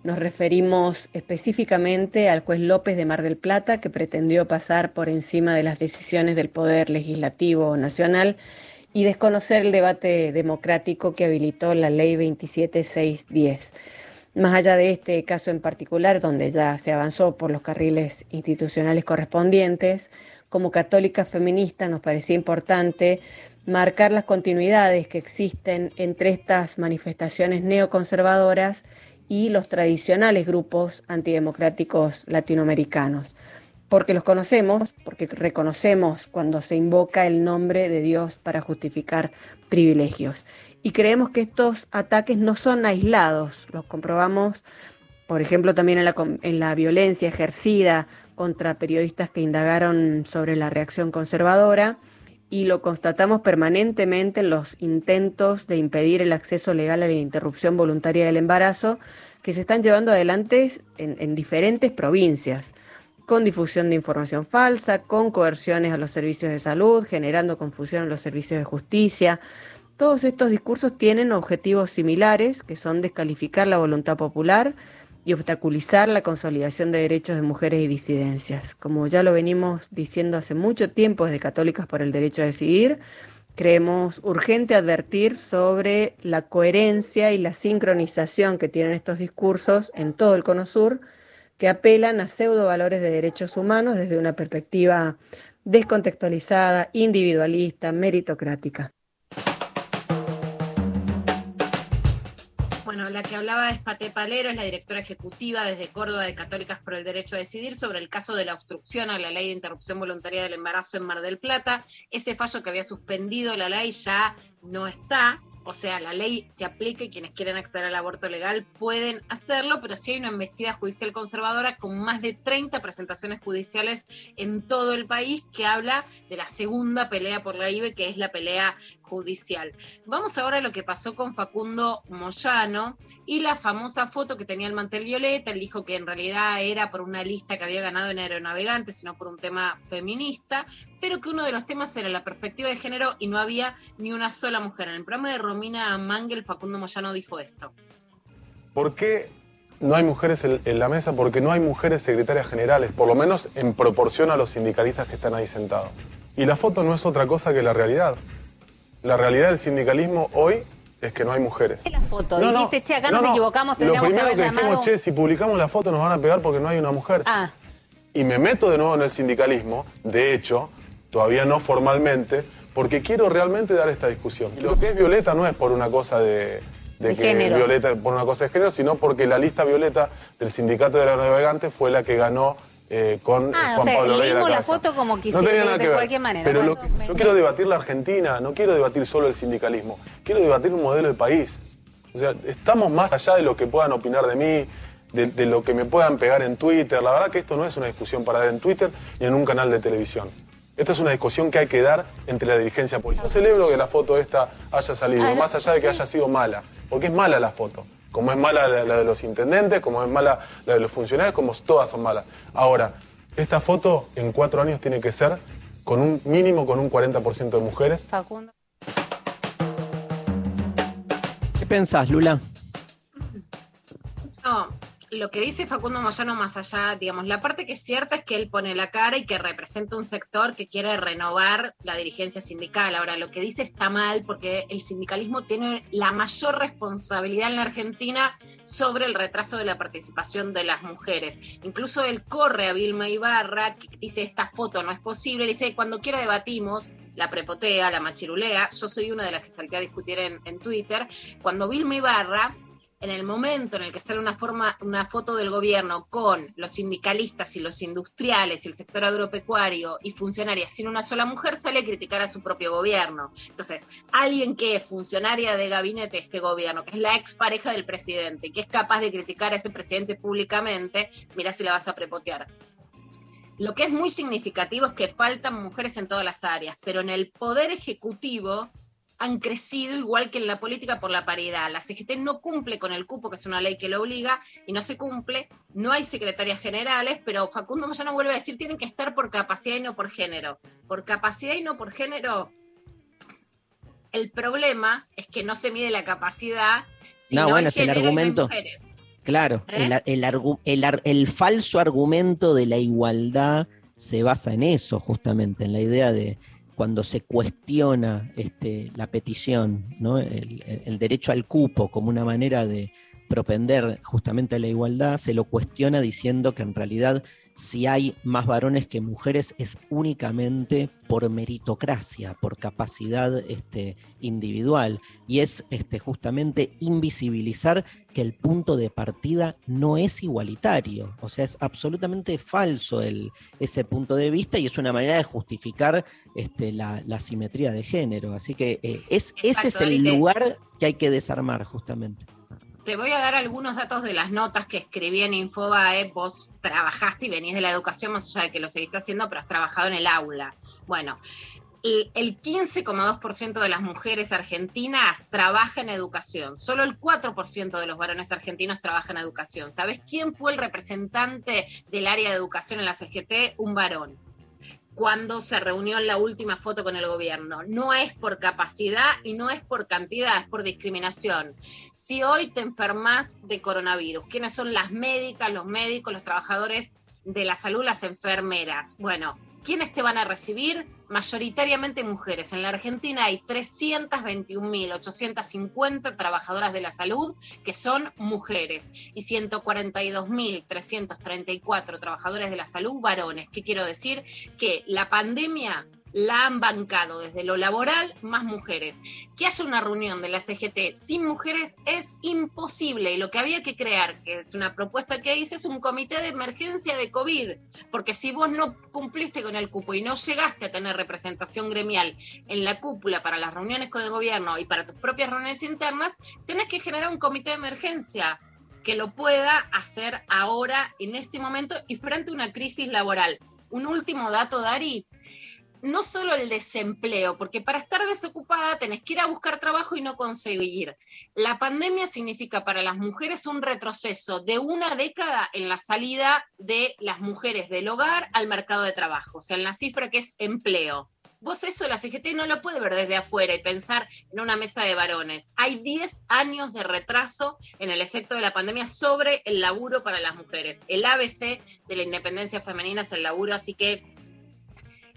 Nos referimos específicamente al juez López de Mar del Plata, que pretendió pasar por encima de las decisiones del Poder Legislativo Nacional y desconocer el debate democrático que habilitó la Ley 27610. Más allá de este caso en particular, donde ya se avanzó por los carriles institucionales correspondientes, como católica feminista nos parecía importante marcar las continuidades que existen entre estas manifestaciones neoconservadoras y los tradicionales grupos antidemocráticos latinoamericanos. Porque los conocemos, porque reconocemos cuando se invoca el nombre de Dios para justificar privilegios. Y creemos que estos ataques no son aislados, los comprobamos, por ejemplo, también en la, en la violencia ejercida contra periodistas que indagaron sobre la reacción conservadora y lo constatamos permanentemente en los intentos de impedir el acceso legal a la interrupción voluntaria del embarazo que se están llevando adelante en, en, diferentes provincias, con difusión de información falsa, con coerciones a los servicios de salud, generando confusión en los servicios de justicia. Todos estos discursos tienen objetivos similares, que son descalificar la voluntad popular y obstaculizar la consolidación de derechos de mujeres y disidencias. Como ya lo venimos diciendo hace mucho tiempo desde Católicas por el Derecho a Decidir, creemos urgente advertir sobre la coherencia y la sincronización que tienen estos discursos en todo el Cono Sur, que apelan a pseudo valores de derechos humanos desde una perspectiva descontextualizada, individualista, meritocrática. Bueno, la que hablaba es Pate Palero, es la directora ejecutiva desde Córdoba de Católicas por el Derecho a Decidir sobre el caso de la obstrucción a la ley de interrupción voluntaria del embarazo en Mar del Plata. Ese fallo que había suspendido la ley ya no está. O sea, la ley se aplica y quienes quieren acceder al aborto legal pueden hacerlo, pero sí hay una investida judicial conservadora con más de 30 presentaciones judiciales en todo el país que habla de la segunda pelea por la IBE, que es la pelea judicial. Vamos ahora a lo que pasó con Facundo Moyano y la famosa foto que tenía el mantel violeta. Él dijo que en realidad era por una lista que había ganado en Aeronavegante, sino por un tema feminista, pero que uno de los temas era la perspectiva de género y no había ni una sola mujer. En el programa de Romina Mangel, Facundo Moyano dijo esto. ¿Por qué no hay mujeres en, en, la mesa? Porque no hay mujeres secretarias generales, por lo menos en proporción a los sindicalistas que están ahí sentados. Y la foto no es otra cosa que la realidad. La realidad del sindicalismo hoy es que no hay mujeres. La foto, no, dijiste, che, acá no, nos equivocamos, tendríamos Lo primero que, que dijimos, che, si publicamos la foto nos van a pegar porque no hay una mujer. Ah. Y me meto de nuevo en el sindicalismo, de hecho, todavía no formalmente, porque quiero realmente dar esta discusión. Y lo que es Violeta no es por una cosa de, que género. Violeta, por una cosa de género, sino porque la lista Violeta del sindicato de la navegante fue la que ganó eh, con Ah, Juan o sea, Pablo Rey la Casa. foto como No quisiera, tenía de, ver. cualquier manera. Pero lo- Bueno, me- yo quiero debatir la Argentina, no quiero debatir solo el sindicalismo, quiero debatir un modelo de país. O sea, estamos más allá de lo que puedan opinar de mí, de, de lo que me puedan pegar en Twitter. La verdad que esto no es una discusión para dar en Twitter ni en un canal de televisión. Esta es una discusión que hay que dar entre la dirigencia política. Yo celebro que la foto esta haya salido, Ah, más allá de que haya sido mala, porque es mala la foto. Como es mala la, la de los intendentes, como es mala la de los funcionarios, como todas son malas. Ahora, esta foto en cuatro años tiene que ser con un mínimo con un 40% de mujeres. Facundo. ¿Qué pensás, Lula? Lo que dice Facundo Moyano más allá, digamos, la parte que es cierta es que él pone la cara y que representa un sector que quiere renovar la dirigencia sindical. Ahora, lo que dice está mal porque el sindicalismo tiene la mayor responsabilidad en la Argentina sobre el retraso de la participación de las mujeres. Incluso él corre a Vilma Ibarra, que dice esta foto no es posible, le dice cuando quiera debatimos, la prepotea, la machirulea. Yo soy una de las que salté a discutir en Twitter. Cuando Vilma Ibarra en el momento en el que sale una, forma, una foto del gobierno con los sindicalistas y los industriales y el sector agropecuario y funcionarias sin una sola mujer, sale a criticar a su propio gobierno. Entonces, alguien que es funcionaria de gabinete de este gobierno, que es la expareja del presidente, que es capaz de criticar a ese presidente públicamente, mira si la vas a prepotear. Lo que es muy significativo es que faltan mujeres en todas las áreas, pero en el poder ejecutivo han crecido igual que en la política por la paridad. La CGT no cumple con el cupo, que es una ley que lo obliga, y no se cumple. No hay secretarias generales, pero Facundo Moyano vuelve a decir tienen que estar por capacidad y no por género. Por capacidad y no por género. El problema es que no se mide la capacidad, sino No, bueno, es el argumento. mujeres. Claro, ¿Eh? el, el el ar- el falso argumento de la igualdad se basa en eso, justamente, en la idea de cuando se cuestiona este, la petición, ¿no? el, el- derecho al cupo como una manera de propender justamente a la igualdad, se lo cuestiona diciendo que en realidad si hay más varones que mujeres es únicamente por meritocracia, por capacidad este, individual, y es este, justamente invisibilizar que el punto de partida no es igualitario, o sea, es absolutamente falso el, ese punto de vista y es una manera de justificar este, la, la simetría de género, así que eh, es, ese es el lugar que hay que desarmar justamente. Te voy a dar algunos datos de las notas que escribí en Infobae. Vos trabajaste y venís de la educación, más allá de que lo seguís haciendo, pero has trabajado en el aula. Bueno, el el 15,2% de las mujeres argentinas trabaja en educación. Solo el 4% de los varones argentinos trabaja en educación. ¿Sabes quién fue el representante del área de educación en la CGT? Un varón cuando se reunió en la última foto con el gobierno. No es por capacidad y no es por cantidad, es por discriminación. Si hoy te enfermas de coronavirus, ¿quiénes son las médicas, los médicos, los trabajadores de la salud, las enfermeras? Bueno, ¿quiénes te van a recibir? Mayoritariamente mujeres. En la Argentina hay 321.850 trabajadoras de la salud que son mujeres y 142.334 trabajadores de la salud varones. ¿Qué quiero decir? Que la pandemia la han bancado desde lo laboral más mujeres. Que haya una reunión de la CGT sin mujeres es imposible y lo que había que crear, que es una propuesta que hice, es un comité de emergencia de COVID, porque si vos no cumpliste con el cupo y no llegaste a tener representación gremial en la cúpula para las reuniones con el gobierno y para tus propias reuniones internas, tenés que generar un comité de emergencia que lo pueda hacer ahora, en este momento y frente a una crisis laboral. Un último dato, Dari, no solo el desempleo, porque para estar desocupada tenés que ir a buscar trabajo y no conseguir. La pandemia significa para las mujeres un retroceso de una década en la salida de las mujeres del hogar al mercado de trabajo, o sea, en la cifra que es empleo. Vos eso, la CGT no lo puede ver desde afuera y pensar en una mesa de varones. Hay 10 años de retraso en el efecto de la pandemia sobre el laburo para las mujeres. El ABC de la independencia femenina es el laburo, así que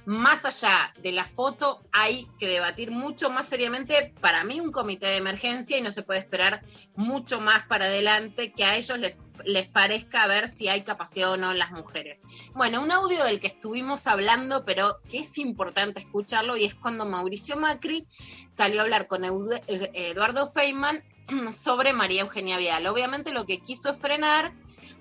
más allá de la foto, hay que debatir mucho más seriamente, para mí, un comité de emergencia y no se puede esperar mucho más para adelante que a ellos les, parezca ver si hay capacidad o no en las mujeres. Bueno, un audio del que estuvimos hablando, pero que es importante escucharlo, y es cuando Mauricio Macri salió a hablar con Eduardo Feynman sobre María Eugenia Vidal. Obviamente lo que quiso es frenar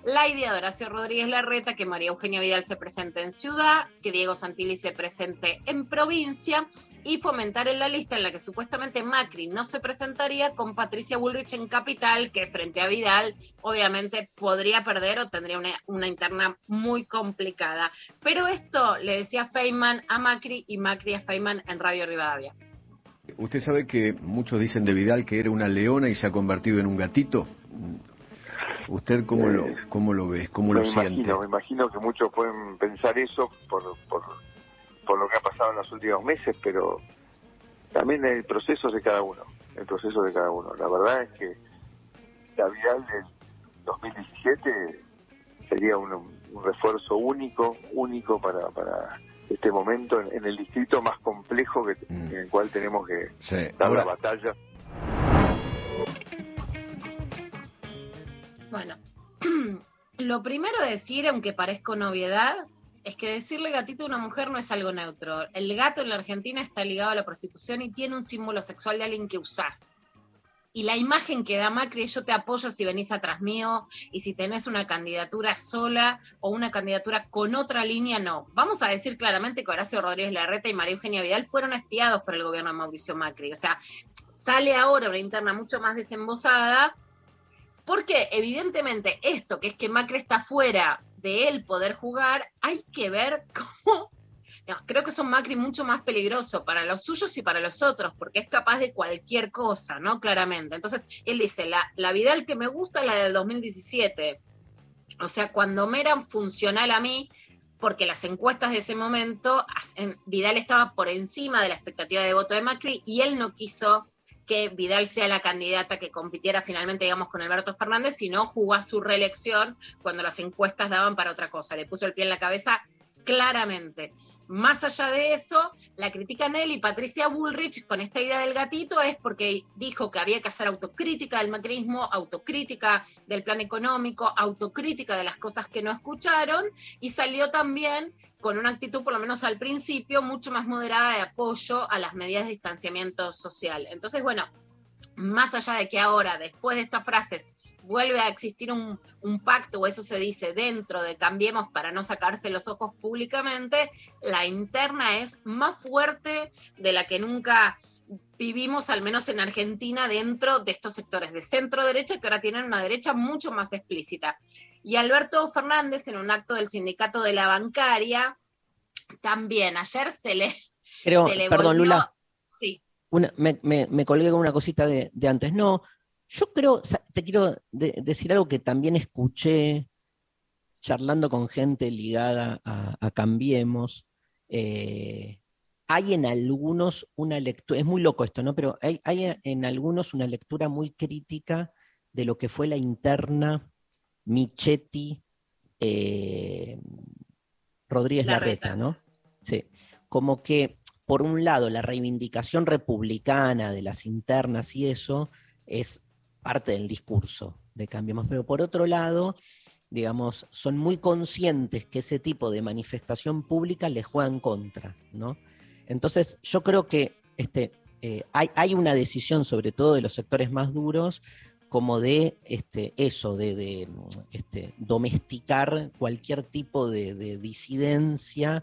la idea de Horacio Rodríguez Larreta que María Eugenia Vidal se presente en ciudad, que Diego Santilli se presente en provincia y fomentar en la lista en la que supuestamente Macri no se presentaría con Patricia Bullrich en capital, que frente a Vidal obviamente podría perder o tendría una, una interna muy complicada. Pero esto le decía Feynman a Macri y Macri a Feynman en Radio Rivadavia. Usted sabe que muchos dicen de Vidal que era una leona y se ha convertido en un gatito. ¿Usted cómo lo, cómo lo ve? ¿Cómo lo me siente? imagino, me imagino que muchos pueden pensar eso por, por, por lo que ha pasado en los últimos meses, pero también el proceso es de cada uno, el proceso de cada uno. La verdad es que a Vidal le, 2017 sería un, un refuerzo único, único para, para este momento en, en el distrito más complejo que, en el cual tenemos que Sí. dar Ahora, la batalla. Bueno, lo primero decir, aunque parezca novedad, es que decirle gatito a una mujer no es algo neutro. El gato en la Argentina está ligado a la prostitución y tiene un símbolo sexual de alguien que usás. Y la imagen que da Macri yo te apoyo si venís atrás mío y si tenés una candidatura sola o una candidatura con otra línea, no. Vamos a decir claramente que Horacio Rodríguez Larreta y María Eugenia Vidal fueron espiados por el gobierno de Mauricio Macri. O sea, sale ahora una interna mucho más desembosada, porque evidentemente esto, que es que Macri está fuera de él poder jugar, hay que ver cómo... creo que son Macri mucho más peligroso para los suyos y para los otros, porque es capaz de cualquier cosa, ¿no? Claramente. Entonces, él dice, la, la Vidal que me gusta es la del 2017. O sea, cuando me eran funcional a mí, porque las encuestas de ese momento, Vidal estaba por encima de la expectativa de voto de Macri y él no quiso que Vidal sea la candidata que compitiera finalmente, digamos, con Alberto Fernández, sino jugó a su reelección cuando las encuestas daban para otra cosa. Le puso el pie en la cabeza claramente. Más allá de eso, la critican él y Patricia Bullrich con esta idea del gatito es porque dijo que había que hacer autocrítica del macrismo, autocrítica del plan económico, autocrítica de las cosas que no escucharon y salió también con una actitud, por lo menos al principio, mucho más moderada de apoyo a las medidas de distanciamiento social. Entonces, bueno, más allá de que ahora, después de estas frases, vuelve a existir un, un pacto, o eso se dice dentro de Cambiemos para no sacarse los ojos públicamente, la interna es más fuerte de la que nunca vivimos, al menos en Argentina, dentro de estos sectores de centro derecha que ahora tienen una derecha mucho más explícita. Y Alberto Fernández, en un acto del sindicato de la bancaria, también ayer se le, se le perdón, volvió- Lula, Sí. una- me, me, me colgué con una cosita de, de antes. No, yo creo, te quiero de- decir algo que también escuché charlando con gente ligada a, a Cambiemos. eh, hay en algunos una lectura, es muy loco esto, ¿no? Pero hay, hay en algunos una lectura muy crítica de lo que fue la interna Michetti eh, Rodríguez Larreta. Larreta, ¿no? Sí. Como que, por un lado, la reivindicación republicana de las internas y eso es parte del discurso de Cambiemos, pero por otro lado, digamos, son muy conscientes que ese tipo de manifestación pública les juega en contra, ¿no? Entonces, yo creo que este, eh, hay, hay una decisión, sobre todo de los sectores más duros, como de este, eso, de, este, domesticar cualquier tipo de disidencia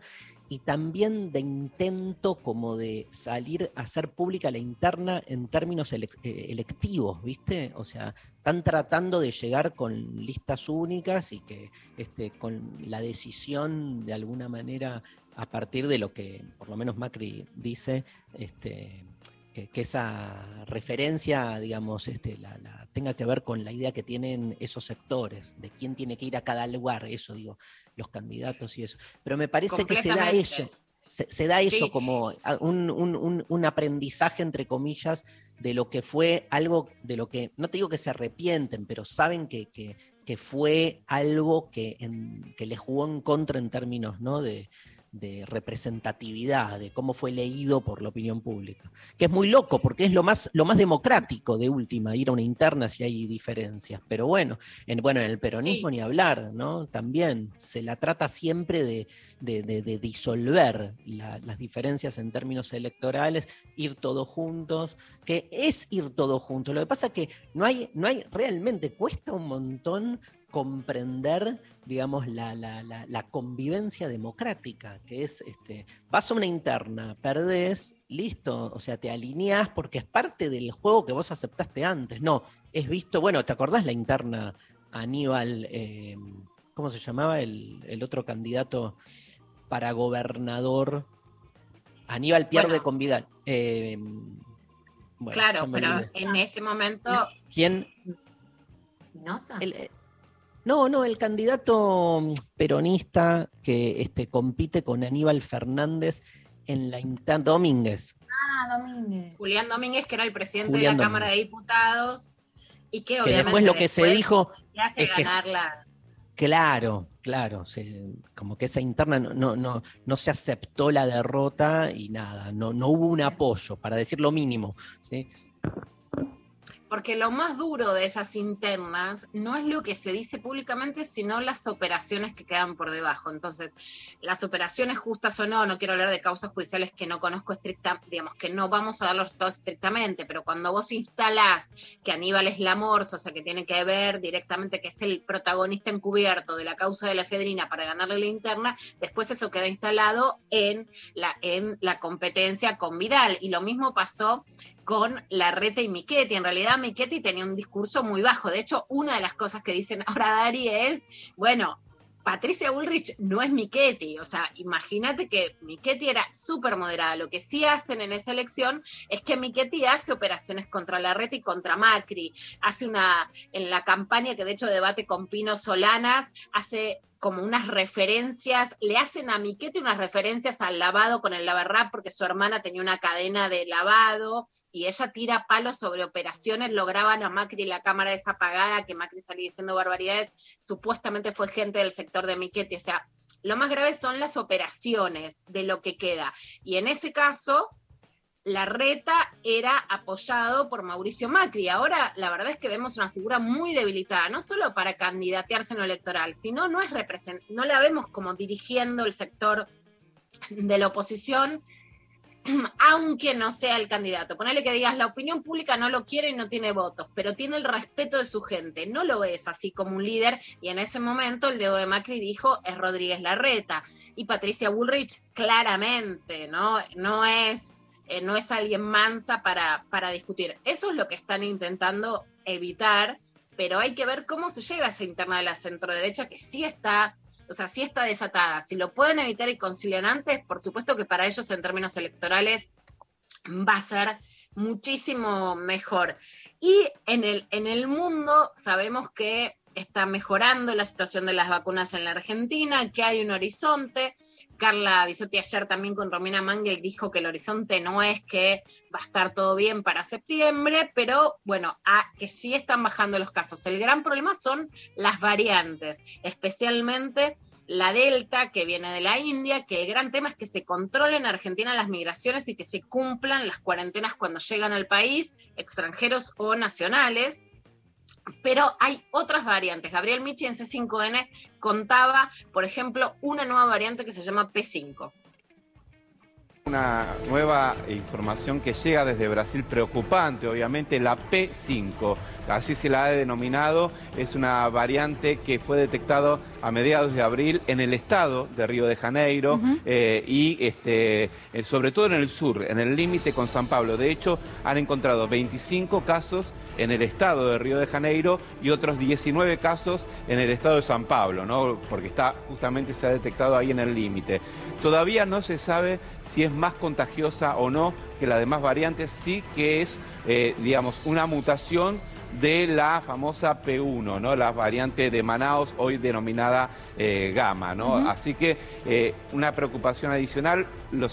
y también de intento como de salir a hacer pública la interna en términos eh, electivos, ¿viste? O sea, están tratando de llegar con listas únicas y que este, con la decisión de alguna manera a partir de lo que por lo menos Macri dice, este, que, que esa referencia, digamos, este, la, la- tenga que ver con la idea que tienen esos sectores, de quién tiene que ir a cada lugar, eso digo, los candidatos y eso. Pero me parece que se da eso, se, se da eso Sí. como un, un- un- un aprendizaje, entre comillas, de lo que fue algo, de lo que, no te digo que se arrepienten, pero saben que, que- que fue algo que, en- que les jugó en contra en términos ¿no? de, de representatividad, de cómo fue leído por la opinión pública. Que es muy loco, porque es lo más, lo más democrático de última, ir a una interna si hay diferencias. Pero bueno, en, bueno, en el peronismo ni hablar, ¿no? También se la trata siempre de, de- de- de disolver la- las diferencias en términos electorales, ir todos juntos, que es ir todos juntos. Lo que pasa es que no hay, no hay, realmente cuesta un montón comprender, digamos, la, la- la- la convivencia democrática, que es, este, vas a una interna, perdés, listo, o sea, te alineás porque es parte del juego que vos aceptaste antes. No, es visto, bueno, ¿te acordás la interna Aníbal, eh, ¿cómo se llamaba el, el otro candidato para gobernador? Aníbal pierde Bueno. con Vidal. Eh, bueno, claro, pero olvidé. en ese momento ¿Quién? El, eh, no, no, el candidato mm, peronista que este, compite con Aníbal Fernández en la interna, Domínguez. Ah, Domínguez. Julián Domínguez, que era el presidente Julián de la Cámara de Diputados y que Que obviamente después lo que se dijo, hace Es que- ganar la. Claro, claro, se- como que esa interna no, no, no, no se aceptó la derrota y nada, no, no hubo un apoyo, para decir lo mínimo. ¿sí? Porque lo más duro de esas internas no es lo que se dice públicamente, sino las operaciones que quedan por debajo. Entonces, las operaciones justas o no, no quiero hablar de causas judiciales que no conozco estrictamente, digamos que no vamos a dar los resultados estrictamente, pero cuando vos instalás que Aníbal es la morsa, o sea, que tiene que ver directamente que es el protagonista encubierto de la causa de la efedrina para ganarle la interna, después eso queda instalado en la, en la competencia con Vidal. Y lo mismo pasó con Larreta y Michetti. En realidad Michetti tenía un discurso muy bajo. De hecho, una de las cosas que dicen ahora Dari es, bueno, Patricia Bullrich no es Michetti, o sea, imagínate que Michetti era súper moderada. Lo que sí hacen en esa elección es que Michetti hace operaciones contra Larreta y contra Macri. Hace una, en la campaña que de hecho debate con Pino Solanas, hace como unas referencias, le hacen a Miquete unas referencias al lavado con el lavarrap porque su hermana tenía una cadena de lavado y ella tira palos sobre operaciones, lograban a Macri la cámara desapagada, que Macri salía diciendo barbaridades, supuestamente fue gente del sector de Miquete, o sea, lo más grave son las operaciones de lo que queda. Y en ese caso, la reta era apoyado por Mauricio Macri. Ahora la verdad es que vemos una figura muy debilitada, no solo para candidatearse en lo electoral, sino no es represent no la vemos como dirigiendo el sector de la oposición, aunque no sea el candidato. Ponele que digas, la opinión pública no lo quiere y no tiene votos, pero tiene el respeto de su gente. No lo es así como un líder. Y en ese momento el dedo de Macri dijo, es Rodríguez Larreta. Y Patricia Bullrich, claramente, ¿no? No es eh, no es alguien mansa para, para discutir. Eso es lo que están intentando evitar, pero hay que ver cómo se llega a esa interna de la centroderecha que sí está, o sea, sí está desatada. Si lo pueden evitar y concilian antes, por supuesto que para ellos en términos electorales va a ser muchísimo mejor. Y en el, en el mundo sabemos que está mejorando la situación de las vacunas en la Argentina, que hay un horizonte. Carla Bisotti ayer también con Romina Mangel dijo que el horizonte no es que va a estar todo bien para septiembre, pero bueno, a, que sí están bajando los casos. El gran problema son las variantes, especialmente la Delta que viene de la India, que el gran tema es que se controlen en Argentina las migraciones y que se cumplan las cuarentenas cuando llegan al país, extranjeros o nacionales pero hay otras variantes. Gabriel Michi en C5N contaba, por ejemplo, una nueva variante que se llama P5. Una nueva información que llega desde Brasil preocupante, obviamente, la P5, así se la ha denominado, es una variante que fue detectado a mediados de abril en el estado de Río de Janeiro eh, y este, eh, sobre todo en el sur, en el límite con San Pablo. De hecho, han encontrado 25 casos en el estado de Río de Janeiro y otros 19 casos en el estado de San Pablo, ¿no? porque está justamente se ha detectado ahí en el límite. Todavía no se sabe si es más contagiosa o no que las demás variantes, sí que es, eh, digamos, una mutación de la famosa P1, ¿no? la variante de Manaus, hoy denominada eh, Gamma. ¿no? Así que eh, una preocupación adicional, lo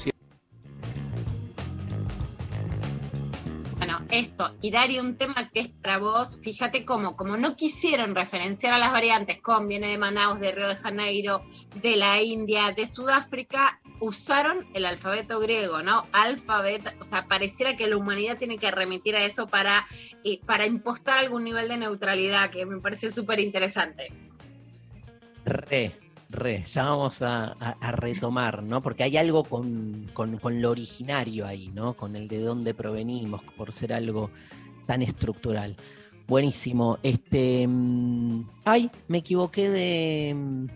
Bueno, esto, y Dario, un tema que es para vos, fíjate cómo, como no quisieron referenciar a las variantes con viene de Manaus, de Río de Janeiro, de la India, de Sudáfrica, usaron el alfabeto griego, ¿no? Alfabeto, o sea, pareciera que la humanidad tiene que remitir a eso para, eh, para impostar algún nivel de neutralidad, que me parece súper interesante. Re, re, ya vamos a, a- a retomar, ¿no? Porque hay algo con, con- con lo originario ahí, ¿no? Con el de dónde provenimos, por ser algo tan estructural. Buenísimo. Este. mm, Ay, me equivoqué de, mm,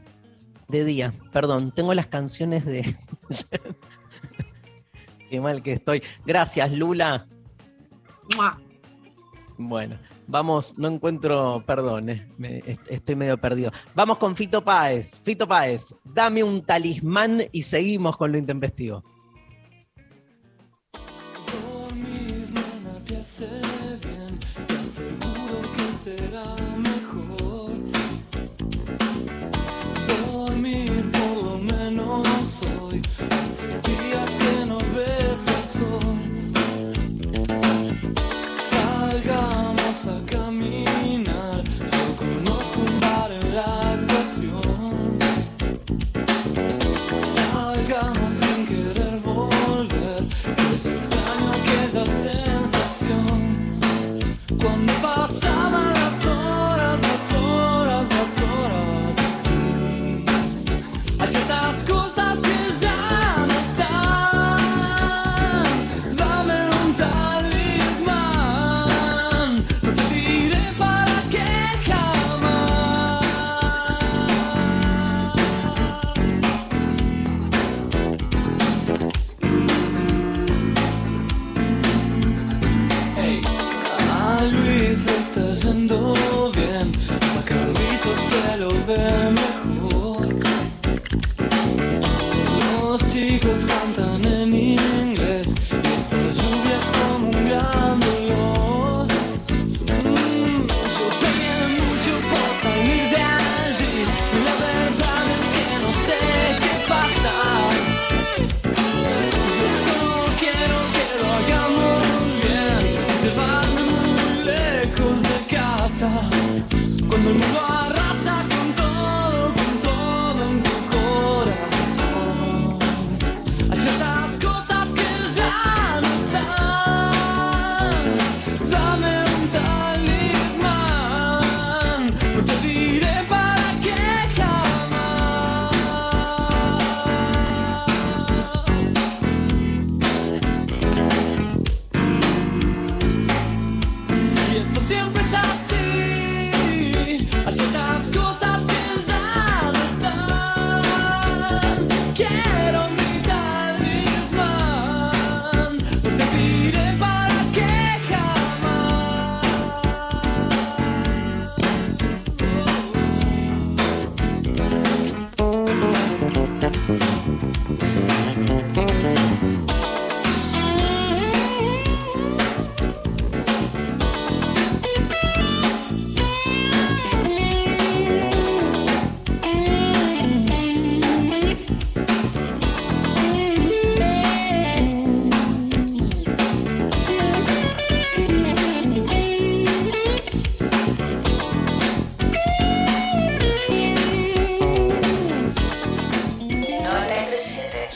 de día. Perdón, tengo las canciones de. Qué mal que estoy. Gracias, Lula. ¡Mua! Bueno, vamos, no encuentro, perdón, eh, estoy medio perdido. Vamos con Fito Páez. Fito Páez, dame un talismán y seguimos con lo intempestivo. Te bien, te aseguro que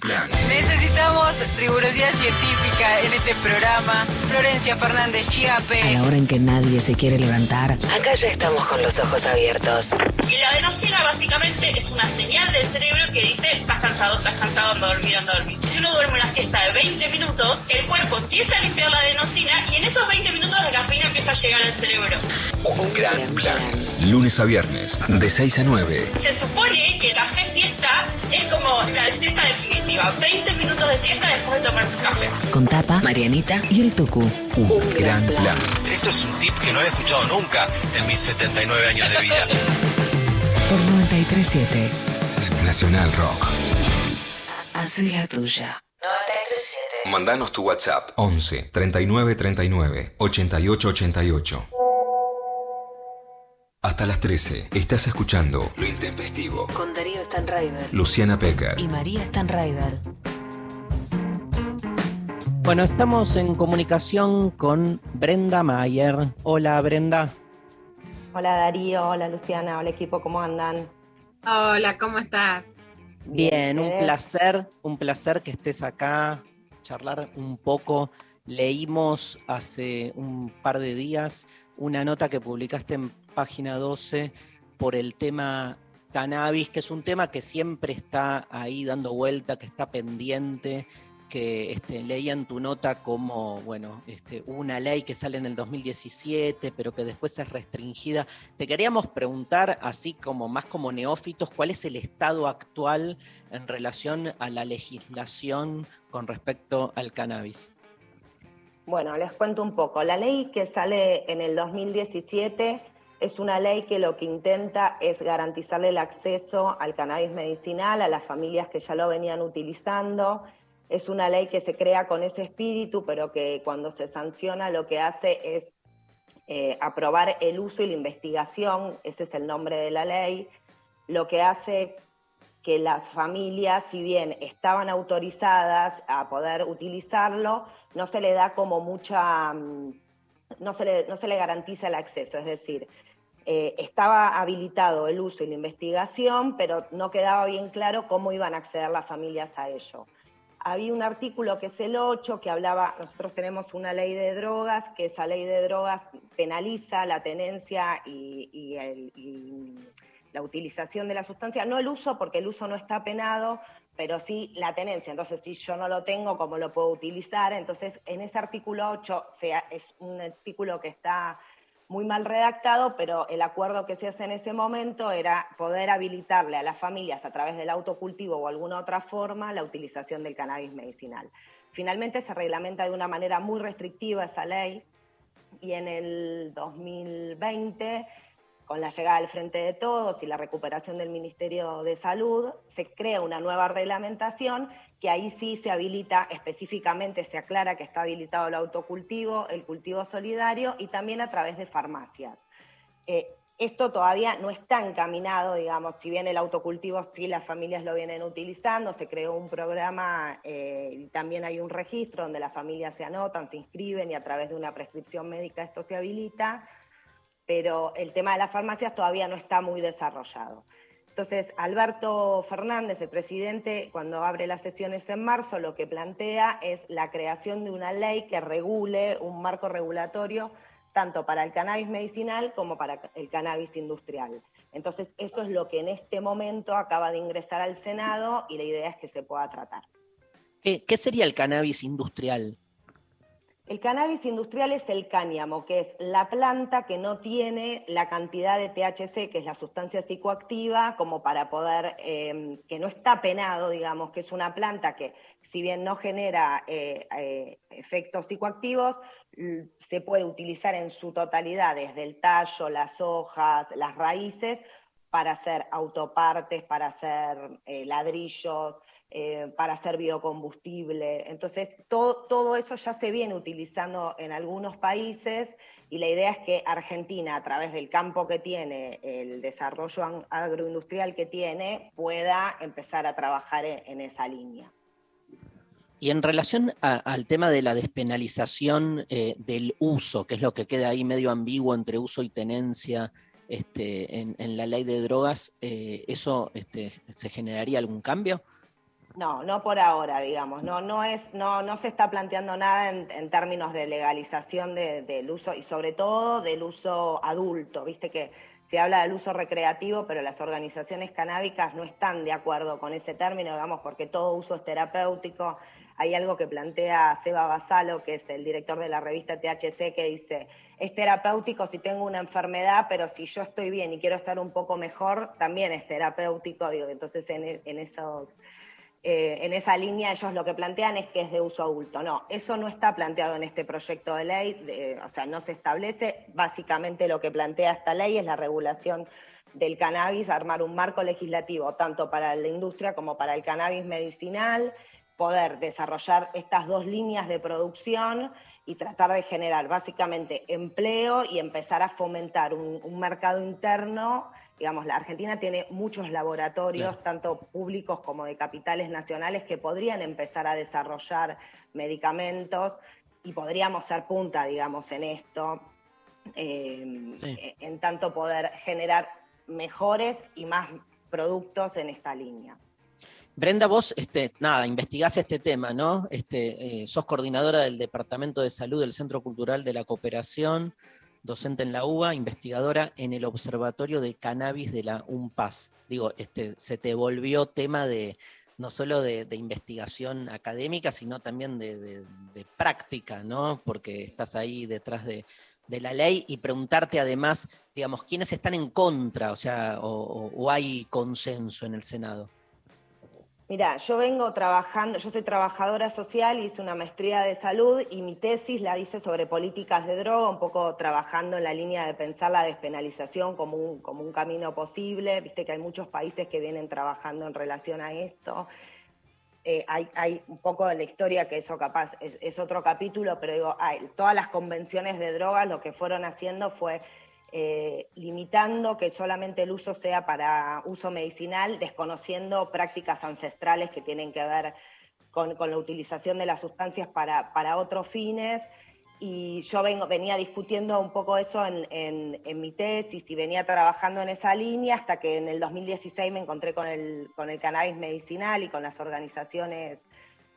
Plan. Necesitamos rigurosidad científica en este programa. Florencia Fernández A Chiape. la hora en que nadie se quiere levantar, acá ya estamos con los ojos abiertos. Y la adenosina básicamente es una señal del cerebro que dice estás cansado, estás cansado, anda a dormir, anda a dormir. Si uno duerme una siesta de 20 minutos, el cuerpo empieza a limpiar la adenosina y en esos 20 minutos la cafeína empieza a llegar al cerebro. Un gran plan. Lunes a viernes, de 6 a 9. Se supone que café siesta es como la siesta definitiva. 20 minutos de siesta después de tomar tu café. Con Tapa, Marianita y el Tucu. Un gran plan. Esto es un tip que no había escuchado nunca en mis 79 años de vida. Por 937. Nacional Rock. Haz la tuya. 937. Mandanos tu WhatsApp 11 39 39 88 88. Hasta las 13 estás escuchando Lo Intempestivo. Con Darío Stanraiver. Luciana Pecker. Y María Stanraiver. Bueno, estamos en comunicación con Brenda Mayer. Hola Brenda. Hola Darío, hola Luciana, hola equipo, ¿cómo andan? Hola, ¿cómo estás? Bien, un placer, un placer que estés acá, charlar un poco. Leímos hace un par de días una nota que publicaste en página 12 por el tema cannabis, que es un tema que siempre está ahí dando vuelta, que está pendiente, que este, leía en tu nota como, bueno, este, una ley que sale en el 2017, pero que después es restringida. Te queríamos preguntar, así como más como neófitos, ¿cuál es el estado actual en relación a la legislación con respecto al cannabis? Bueno, les cuento un poco. La ley que sale en el 2017 es una ley que lo que intenta es garantizarle el acceso al cannabis medicinal a las familias que ya lo venían utilizando. Es una ley que se crea con ese espíritu, pero que cuando se sanciona lo que hace es eh, aprobar el uso y la investigación, ese es el nombre de la ley, lo que hace que las familias, si bien estaban autorizadas a poder utilizarlo, no se le da como mucha, mm, no se le, no se le garantiza el acceso, es decir, eh, estaba habilitado el uso y la investigación, pero no quedaba bien claro cómo iban a acceder las familias a ello. Había un artículo que es el 8 que hablaba, nosotros tenemos una ley de drogas, que esa ley de drogas penaliza la tenencia y, la utilización de la sustancia, no el uso porque el uso no está penado, pero sí la tenencia. Entonces, si yo no lo tengo, ¿cómo lo puedo utilizar? Entonces, en ese artículo 8 sea, es un artículo que está muy mal redactado, pero el acuerdo que se hace en ese momento era poder habilitarle a las familias a través del autocultivo o alguna otra forma la utilización del cannabis medicinal. Finalmente se reglamenta de una manera muy restrictiva esa ley y en el 2020 con la llegada del Frente de Todos y la recuperación del Ministerio de Salud, se crea una nueva reglamentación que ahí sí se habilita específicamente, se aclara que está habilitado el autocultivo, el cultivo solidario y también a través de farmacias. Eh, esto todavía no está encaminado, digamos, si bien el autocultivo sí las familias lo vienen utilizando, se creó un programa eh, y también hay un registro donde las familias se anotan, se inscriben y a través de una prescripción médica esto se habilita, pero el tema de las farmacias todavía no está muy desarrollado. Entonces, Alberto Fernández, el presidente, cuando abre las sesiones en marzo, lo que plantea es la creación de una ley que regule un marco regulatorio tanto para el cannabis medicinal como para el cannabis industrial. Entonces, eso es lo que en este momento acaba de ingresar al Senado y la idea es que se pueda tratar. ¿Qué, sería el cannabis industrial? El cannabis industrial es el cáñamo, que es la planta que no tiene la cantidad de THC, que es la sustancia psicoactiva, como para poder, eh, que no está penado, digamos, que es una planta que, si bien no genera eh, eh, efectos psicoactivos, se puede utilizar en su totalidad, desde el tallo, las hojas, las raíces, para hacer autopartes, para hacer eh, ladrillos, eh, para hacer biocombustible. Entonces, todo, todo eso ya se viene utilizando en algunos países y la idea es que Argentina, a través del campo que tiene, el desarrollo agroindustrial que tiene, pueda empezar a trabajar en- en esa línea. Y en relación al tema de la despenalización eh, del uso, que es lo que queda ahí medio ambiguo entre uso y tenencia este, en, en la ley de drogas, eh, ¿eso este, se generaría algún cambio? No, no por ahora, digamos. No, no, es, no, no se está planteando nada en, términos de legalización de- del uso y sobre todo del uso adulto. Viste que se habla del uso recreativo, pero las organizaciones canábicas no están de acuerdo con ese término, digamos, porque todo uso es terapéutico. Hay algo que plantea Seba Basalo, que es el director de la revista THC, que dice, es terapéutico si tengo una enfermedad, pero si yo estoy bien y quiero estar un poco mejor, también es terapéutico. Digo, entonces en, en esos eh, en esa línea ellos lo que plantean es que es de uso adulto. No, eso no está planteado en este proyecto de ley, o sea, no se establece. Básicamente lo que plantea esta ley es la regulación del cannabis, armar un marco legislativo tanto para la industria como para el cannabis medicinal, poder desarrollar estas dos líneas de producción y tratar de generar básicamente empleo y empezar a fomentar un mercado interno. Digamos, la Argentina tiene muchos laboratorios, tanto públicos como de capitales nacionales, que podrían empezar a desarrollar medicamentos y podríamos ser punta, digamos, en esto, eh, Sí. en tanto poder generar mejores y más productos en esta línea. Brenda, vos, este, nada, investigás este tema, ¿no? Este, eh, sos coordinadora del Departamento de Salud del Centro Cultural de la Cooperación, docente en la UBA, investigadora en el Observatorio de Cannabis de la UNPAS. Digo, este, se te volvió tema de no solo de, investigación académica, sino también de, práctica, ¿no? Porque estás ahí detrás de, la ley y preguntarte además, digamos, quiénes están en contra, o sea, o hay consenso en el Senado. Mira, yo vengo trabajando, yo soy trabajadora social, hice una maestría de salud y mi tesis la hice sobre políticas de droga, un poco trabajando en la línea de pensar la despenalización como un, como un camino posible. Viste que hay muchos países que vienen trabajando en relación a esto. Eh, hay, un poco de la historia que eso capaz es, otro capítulo, pero digo, todas las convenciones de drogas lo que fueron haciendo fue eh, limitando que solamente el uso sea para uso medicinal, desconociendo prácticas ancestrales que tienen que ver con, con la utilización de las sustancias para, para otros fines. Y yo venía discutiendo un poco eso en, en- en mi tesis y venía trabajando en esa línea hasta que en el 2016 me encontré con el, con el cannabis medicinal y con las organizaciones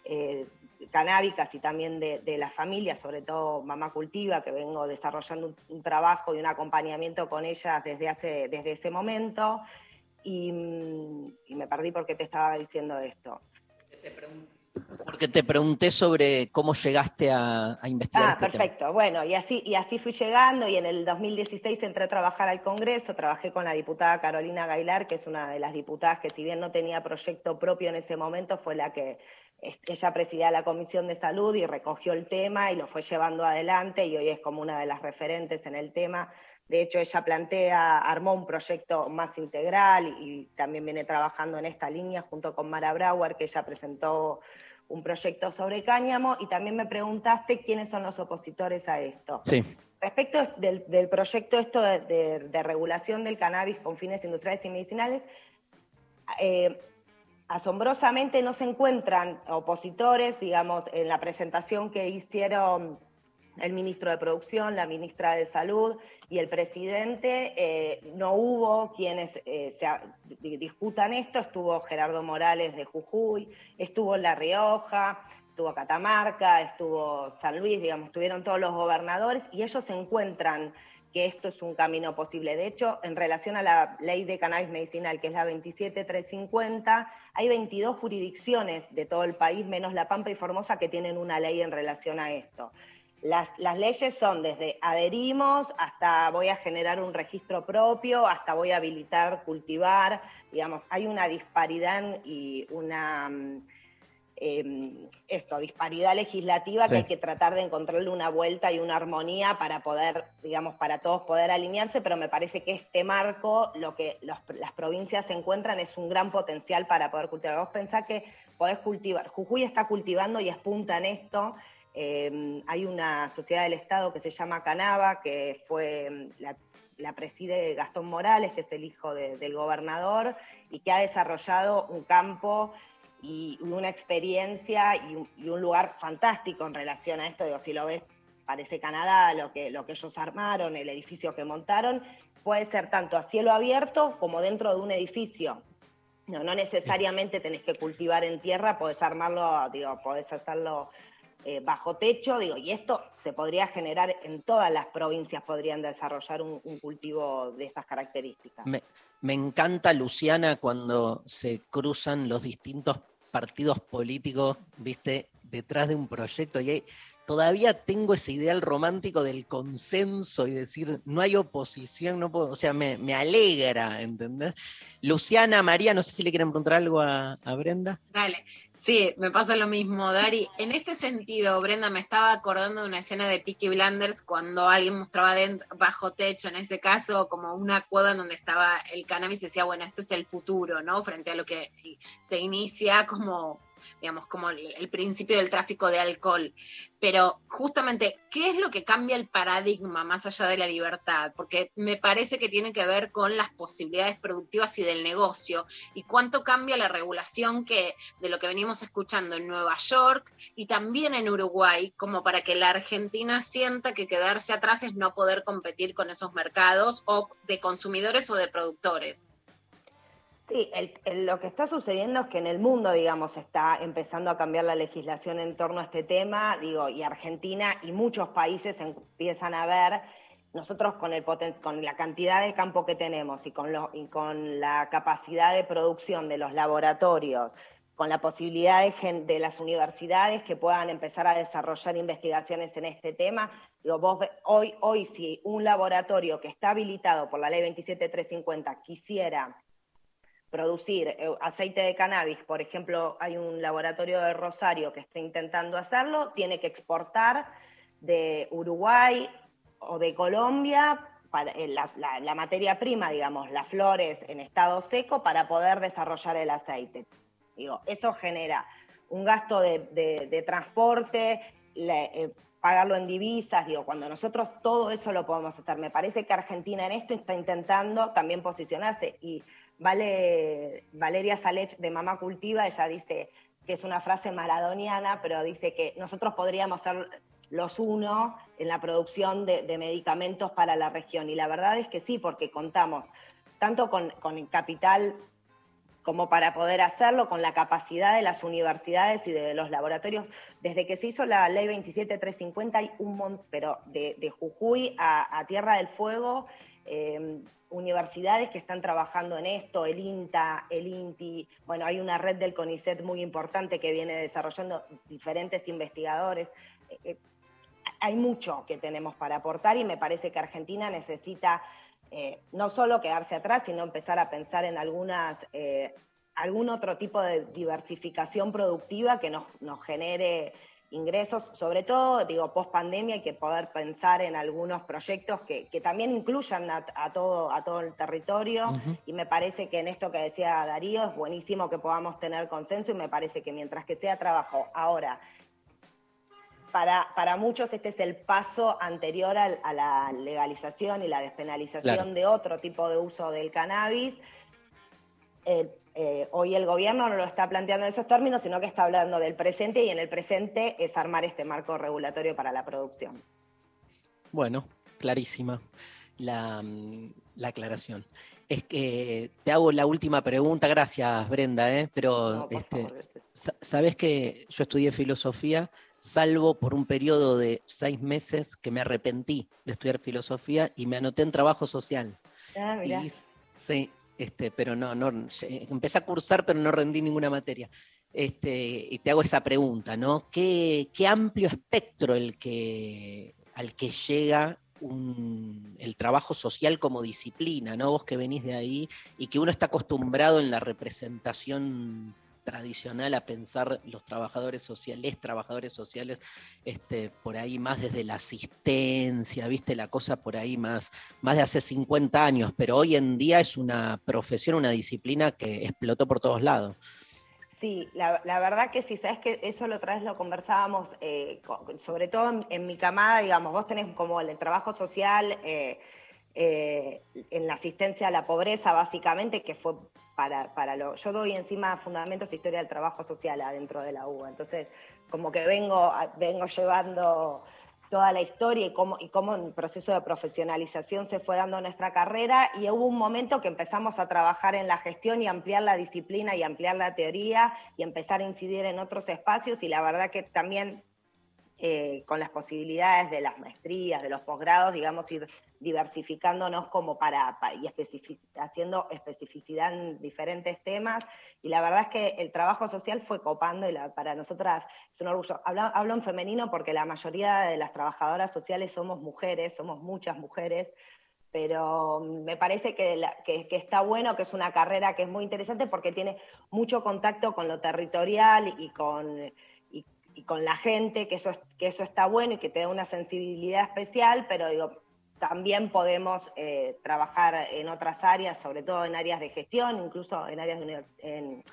eh, canábicas y también de, de la familia, sobre todo Mamá Cultiva, que vengo desarrollando un, un trabajo y un acompañamiento con ellas desde, hace, desde ese momento. Y, mm, y me perdí porque te estaba diciendo esto. Porque te pregunté sobre cómo llegaste a, a investigar Ah, este tema. perfecto. Bueno, y así, y así fui llegando y en el 2016 entré a trabajar al Congreso, trabajé con la diputada Carolina Gailar, que es una de las diputadas que si bien no tenía proyecto propio en ese momento, fue la que ella presidía la Comisión de Salud y recogió el tema y lo fue llevando adelante y hoy es como una de las referentes en el tema De hecho, ella plantea, armó un proyecto más integral y también viene trabajando en esta línea junto con Mara Brauer, que ella presentó un proyecto sobre cáñamo. Y también me preguntaste quiénes son los opositores a esto. Sí. Respecto del, del proyecto esto de, de- de regulación del cannabis con fines industriales y medicinales, eh, asombrosamente no se encuentran opositores, digamos, en la presentación que hicieron el ministro de Producción, la ministra de Salud y el presidente, eh, no hubo quienes eh, se discutan esto, estuvo Gerardo Morales de Jujuy, estuvo La Rioja, estuvo Catamarca, estuvo San Luis, digamos, estuvieron todos los gobernadores y ellos se encuentran que esto es un camino posible. De hecho, en relación a la ley de cannabis medicinal, que es la 27350, hay 22 jurisdicciones de todo el país, menos La Pampa y Formosa, que tienen una ley en relación a esto. Las, leyes son desde adherimos hasta voy a generar un registro propio, hasta voy a habilitar, cultivar, digamos, hay una disparidad y una... mm, eh, esto, disparidad legislativa Sí. que hay que tratar de encontrarle una vuelta y una armonía para poder, digamos, para todos poder alinearse, pero me parece que este marco, lo que los- las provincias se encuentran es un gran potencial para poder cultivar. Vos pensás que podés cultivar, Jujuy está cultivando y es punta en esto. Eh, hay una sociedad del Estado que se llama Canava, que fue mm, la la preside Gastón Morales, que es el hijo de- del gobernador, y que ha desarrollado un campo y una experiencia y un, y un lugar fantástico en relación a esto. Digo, si lo ves, parece Canadá, lo que, lo que ellos armaron, el edificio que montaron, puede ser tanto a cielo abierto como dentro de un edificio. No, no necesariamente tenés que cultivar en tierra, podés armarlo, digo, podés hacerlo eh, bajo techo, digo, y esto se podría generar en todas las provincias, podrían desarrollar un, un cultivo de estas características. Me, me encanta, Luciana, cuando se cruzan los distintos partidos políticos, viste, detrás de un proyecto. Y hay- todavía tengo ese ideal romántico del consenso y decir, no hay oposición, no puedo, o sea, me, me alegra, ¿entendés? Luciana, María, no sé si le quieren preguntar algo a, Brenda. Dale, sí, me pasa lo mismo, Dari. En este sentido, Brenda, me estaba acordando de una escena de Peaky Blinders cuando alguien mostraba bajo techo, en ese caso, como una cueva en donde estaba el cannabis y decía, bueno, esto es el futuro, ¿no? Frente a lo que se inicia como, digamos, como el, principio del tráfico de alcohol. Pero justamente, ¿qué es lo que cambia el paradigma más allá de la libertad? Porque me parece que tiene que ver con las posibilidades productivas y del negocio y cuánto cambia la regulación que de lo que venimos escuchando en Nueva York y también en Uruguay, como para que la Argentina sienta que quedarse atrás es no poder competir con esos mercados o de consumidores o de productores. Sí, el- el- lo que está sucediendo es que en el mundo, digamos, está empezando a cambiar la legislación en torno a este tema, digo, y Argentina y muchos países empiezan a ver, nosotros con, el poten- con la cantidad de campo que tenemos y con, lo- con la capacidad de producción de los laboratorios, con la posibilidad de, las universidades que puedan empezar a desarrollar investigaciones en este tema, digo, vos hoy, hoy si un laboratorio que está habilitado por la ley 27350 quisiera producir eh, aceite de cannabis, por ejemplo, hay un laboratorio de Rosario que está intentando hacerlo, tiene que exportar de Uruguay o de Colombia eh, la, materia prima, digamos, las flores en estado seco para poder desarrollar el aceite. Digo, eso genera un gasto de, transporte, eh, pagarlo en divisas, digo, cuando nosotros todo eso lo podemos hacer. Me parece que Argentina en esto está intentando también posicionarse y vale Valeria Salech de Mamá Cultiva, ella dice que es una frase maradoniana, pero dice que nosotros podríamos ser los uno en la producción de, medicamentos para la región. Y la verdad es que sí, porque contamos tanto con, con el capital como para poder hacerlo, con la capacidad de las universidades y de los laboratorios. Desde que se hizo la ley 27350 hay un montón, pero de, de Jujuy a Tierra del Fuego, eh, universidades que están trabajando en esto, el INTA, el INTI, bueno, hay una red del CONICET muy importante que viene desarrollando diferentes investigadores. Eh, eh, hay mucho que tenemos para aportar y me parece que Argentina necesita eh, no solo quedarse atrás, sino empezar a pensar en algunas, algún otro tipo de diversificación productiva que nos genere ingresos, sobre todo, digo, post pandemia hay que poder pensar en algunos proyectos que, que también incluyan a, a todo, a todo el territorio y me parece que en esto que decía Darío es buenísimo que podamos tener consenso y me parece que mientras que sea trabajo ahora, para, para muchos este es el paso anterior a, la legalización y la despenalización Claro. de otro tipo de uso del cannabis. Eh, eh, hoy el gobierno no lo está planteando en esos términos, sino que está hablando del presente y en el presente es armar este marco regulatorio para la producción. Bueno, clarísima la, mm, la aclaración. Es que te hago la última pregunta, gracias Brenda, ¿eh? pero No, este, favor, sabes que yo estudié filosofía, salvo por un periodo de seis meses que me arrepentí de estudiar filosofía y me anoté en trabajo social. Ah, mirá. Y, sí, este, pero no, no, empecé a cursar, pero no rendí ninguna materia. Este, y te hago esa pregunta, ¿no? ¿Qué, qué amplio espectro el que, al que llega un- el trabajo social como disciplina, ¿no? Vos que venís de ahí y que uno está acostumbrado en la representación tradicional a pensar los trabajadores sociales, trabajadores sociales, este, por ahí más desde la asistencia, viste la cosa por ahí más, más de hace 50 años, pero hoy en día es una profesión, una disciplina que explotó por todos lados. Sí, la, verdad que sí, sabes que eso la otra vez lo conversábamos, eh, sobre todo en, en mi camada, digamos, vos tenés como el trabajo social eh, eh, en la asistencia a la pobreza, básicamente, que fue para, para lo. Yo doy encima fundamentos e historia del trabajo social adentro de la UBA, entonces, como que vengo, vengo llevando toda la historia y cómo, y cómo el proceso de profesionalización se fue dando nuestra carrera y hubo un momento que empezamos a trabajar en la gestión y ampliar la disciplina y ampliar la teoría y empezar a incidir en otros espacios y la verdad que también eh, con las posibilidades de las maestrías, de los posgrados, digamos, ir diversificándonos como para, pa- y especifi- haciendo especificidad en diferentes temas. Y la verdad es que el trabajo social fue copando y la- para nosotras es un orgullo. Hablo, hablo en femenino porque la mayoría de las trabajadoras sociales somos mujeres, somos muchas mujeres, pero me parece que, la- que- que está bueno, que es una carrera que es muy interesante porque tiene mucho contacto con lo territorial y con, y, con la gente, que eso, es- que eso está bueno y que te da una sensibilidad especial, pero digo, también podemos eh, trabajar en otras áreas, sobre todo en áreas de gestión, incluso en áreas de uni- en,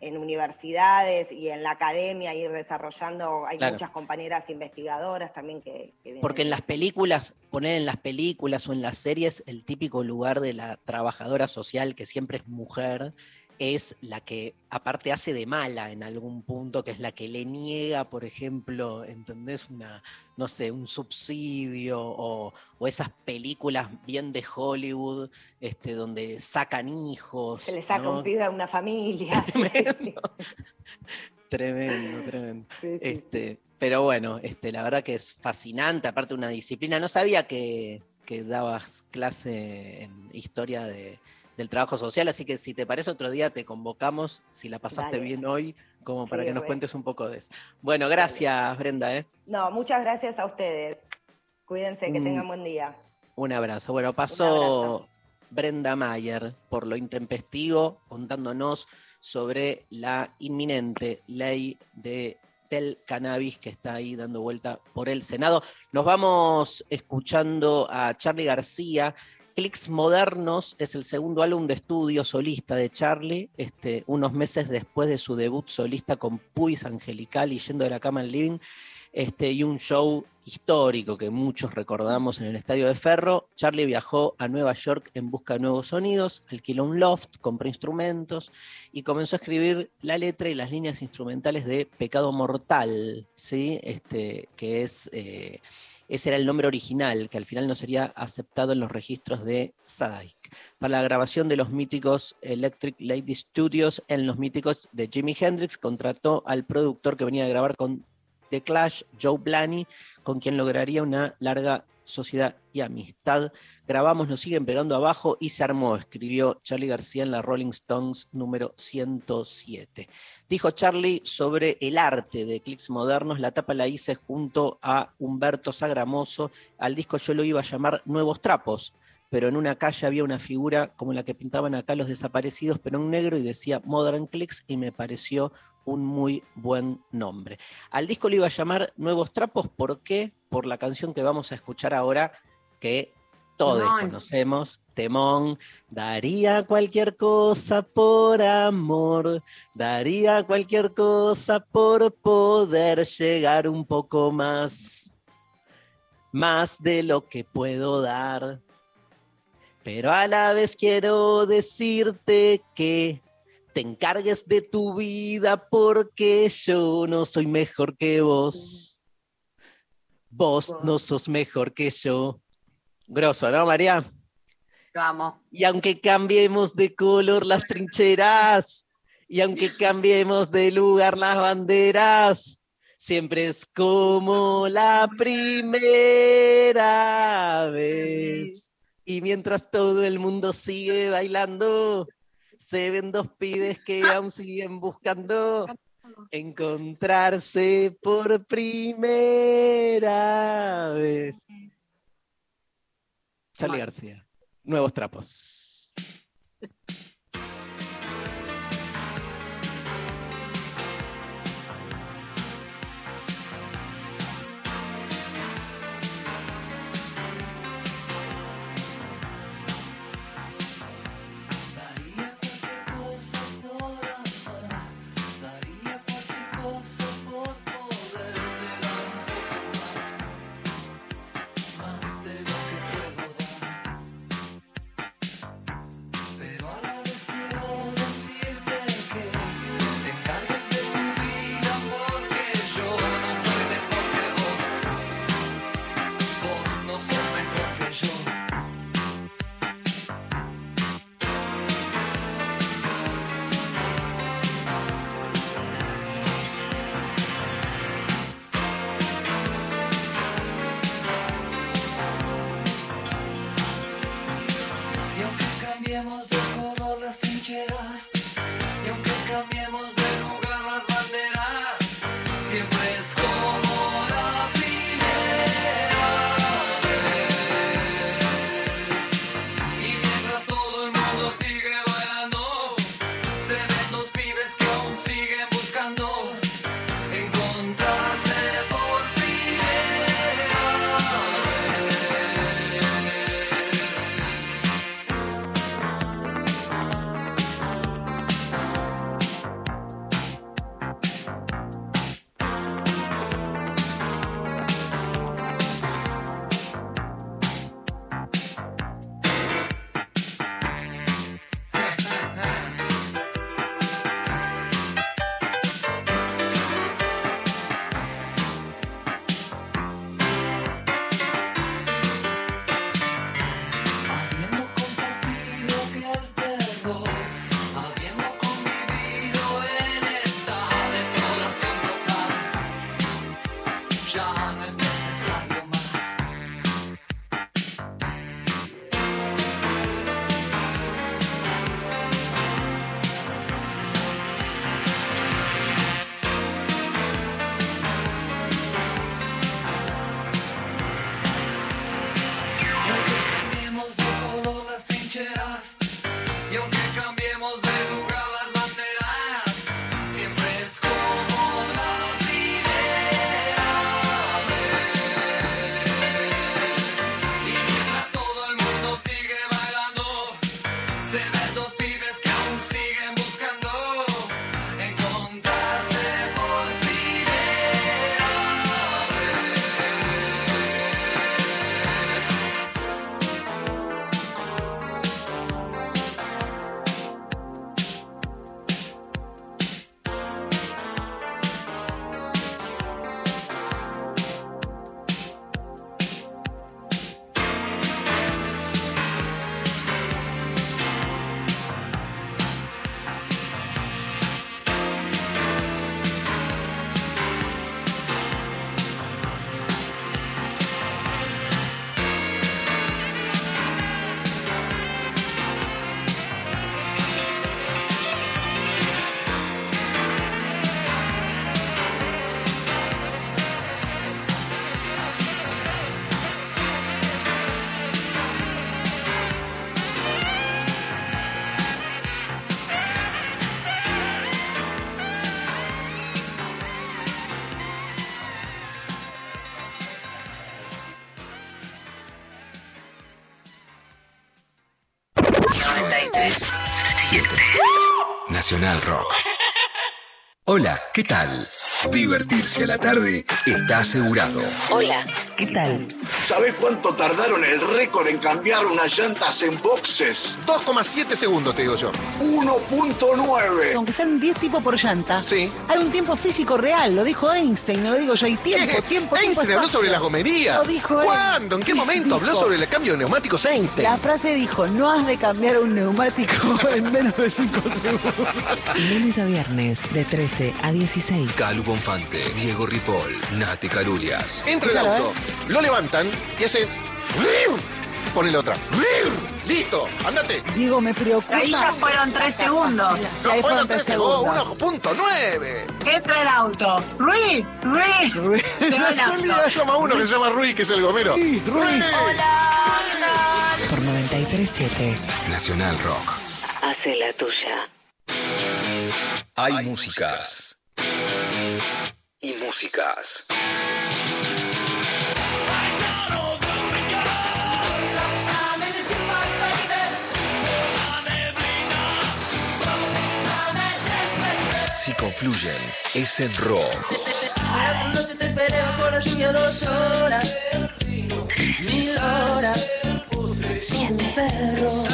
en universidades y en la academia, ir desarrollando, hay Claro. muchas compañeras investigadoras también que, que Porque en las películas, poner en las películas o en las series, el típico lugar de la trabajadora social, que siempre es mujer, es la que aparte hace de mala en algún punto, que es la que le niega, por ejemplo, ¿entendés? Una, no sé, un subsidio o, o esas películas bien de Hollywood, este, donde sacan hijos. Se le saca ¿no? un pibe a una familia. Tremendo, tremendo. Sí, sí, este, Pero bueno, este, la verdad que es fascinante, aparte una disciplina. No sabía que, que dabas clase en historia de- del trabajo social, así que si te parece otro día te convocamos, si la pasaste Dale. bien hoy, como para Sí, que nos cuentes un poco de eso. Bueno, gracias Brenda, ¿eh? No, muchas gracias a ustedes. Cuídense, que Mm. tengan buen día. Un abrazo. Bueno, pasó Brenda Mayer por lo intempestivo contándonos sobre la inminente ley de, del cannabis que está ahí dando vuelta por el Senado. Nos vamos escuchando a Charlie García. Clicks Modernos es el segundo álbum de estudio solista de Charlie, este, unos meses después de su debut solista con Puis Angelical y Yendo de la Cama al Living este, y un show histórico que muchos recordamos en el Estadio de Ferro. Charlie viajó a Nueva York en busca de nuevos sonidos, alquiló un loft, compró instrumentos y comenzó a escribir la letra y las líneas instrumentales de Pecado Mortal, ¿sí? este, que es... eh, ese era el nombre original, que al final no sería aceptado en los registros de Sadaic. Para la grabación de los míticos Electric Lady Studios en los míticos de Jimi Hendrix, contrató al productor que venía a grabar con The Clash, Joe Blaney, con quien lograría una larga sociedad y amistad. Grabamos, nos siguen pegando abajo y se armó, escribió Charlie García en la Rolling Stones número 107. Dijo Charlie sobre el arte de clics modernos, la tapa la hice junto a Humberto Sagramoso, al disco yo lo iba a llamar Nuevos Trapos, pero en una calle había una figura como la que pintaban acá los desaparecidos, pero en negro y decía Modern Clicks y me pareció un muy buen nombre. Al disco le iba a llamar Nuevos Trapos, ¿por qué? Por la canción que vamos a escuchar ahora, que todos Temón. conocemos, Temón, daría cualquier cosa por amor, daría cualquier cosa por poder llegar un poco más, más de lo que puedo dar. Pero a la vez quiero decirte que te encargues de tu vida porque yo no soy mejor que vos. Vos no sos mejor que yo. Grosso, ¿no, María? Lo amo. Y aunque cambiemos de color las trincheras, y aunque cambiemos de lugar las banderas, siempre es como la primera vez. Y mientras todo el mundo sigue bailando, se ven dos pibes que aún siguen buscando encontrarse por primera vez. Charlie García, nuevos trapos. Nacional Rock. Hola, ¿qué tal? Divertirse a la tarde está asegurado. Hola, ¿qué tal? ¿Sabés cuánto tardaron el récord en cambiar unas llantas en boxes? 2,7 segundos, te digo yo. 1.9. Aunque sean 10 tipos por llanta, Sí. hay un tiempo físico real, lo dijo Einstein, no lo digo yo, hay tiempo, tiempo, tiempo. Einstein habló espacio. sobre las gomerías. Lo dijo él. ¿Cuándo? ¿En qué momento habló sobre el cambio de neumáticos Einstein? La frase dijo, no has de cambiar un neumático en menos de 5 segundos. Lunes a viernes de 13 a 16. Calu Bonfante, Diego Ripoll, Nati Carulias. Entra el auto, lo levantan y hace. Pone la otra. Listo, andate. Digo, me preocupa. Ahí ya fueron tres segundos. Sí, ahí fueron tres segundos. 1.9. Entra el auto. Ruiz, Ruiz. Se va el auto. Llama uno que se llama Ruiz, que es el gomero. Ruiz. Por 93.7. Nacional Rock. Hace la tuya. Hay músicas. Y músicas. Si confluyen, es en rock. noche te esperé la lluvia dos horas. Mil horas. Siete perros.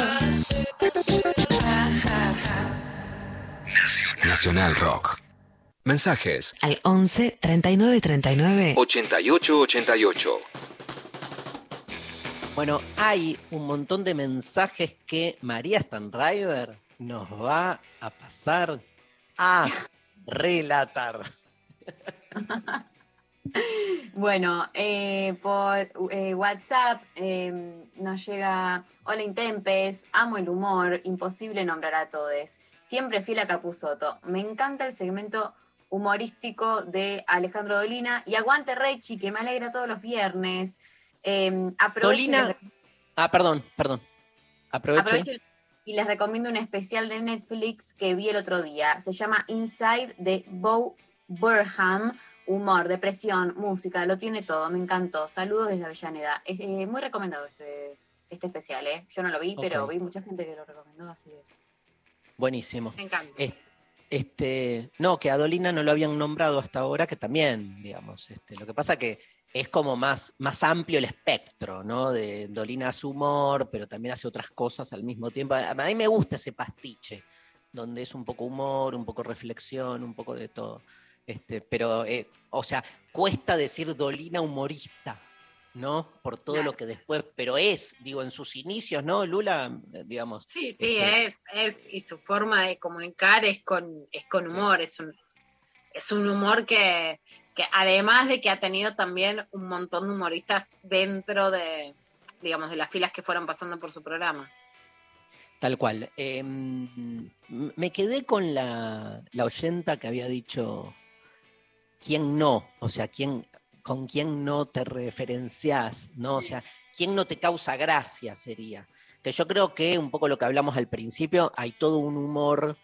Nacional Rock. Mensajes Al 11 39 39. 8888. Bueno, hay un montón de mensajes que María Stanriver nos va a pasar a relatar. Bueno, eh, por eh, WhatsApp eh, nos llega, hola Intempes, amo el humor, imposible nombrar a todos. Siempre fiel a Capuzoto. Me encanta el segmento humorístico de Alejandro Dolina y aguante Rechi, que me alegra todos los viernes. Eh, y Dolina. Ah, perdón, perdón. Aprovecho. Aprovecho y les recomiendo un especial de Netflix que vi el otro día. Se llama Inside de Bo Burham. Humor, depresión, música, lo tiene todo. Me encantó. Saludos desde Avellaneda. Es eh, muy recomendado este, este especial, ¿eh? Yo no lo vi, pero vi mucha gente que lo recomendó, así Buenísimo. Me encanta. Es- Este, no, que a Dolina no lo habían nombrado hasta ahora, que también, digamos, este, lo que pasa que es como más, más amplio el espectro, ¿no? De Dolina hace humor, pero también hace otras cosas al mismo tiempo. A mí me gusta ese pastiche, donde es un poco humor, un poco reflexión, un poco de todo. Este, pero, eh, o sea, cuesta decir Dolina humorista, ¿no? Por todo Claro. lo que después, pero es, digo, en sus inicios, ¿no? Lula, digamos. Sí, sí, este, es, es, y su forma de comunicar es con, es con humor, es un, es un humor que, que además de que ha tenido también un montón de humoristas dentro de, digamos, de las filas que fueron pasando por su programa. Tal cual. Em, me quedé con la, la oyenta que había dicho quién no, o sea, quién, con quién no te referencias, ¿no? O sea, quién no te causa gracia sería. Que yo creo que un poco lo que hablamos al principio, hay todo un humor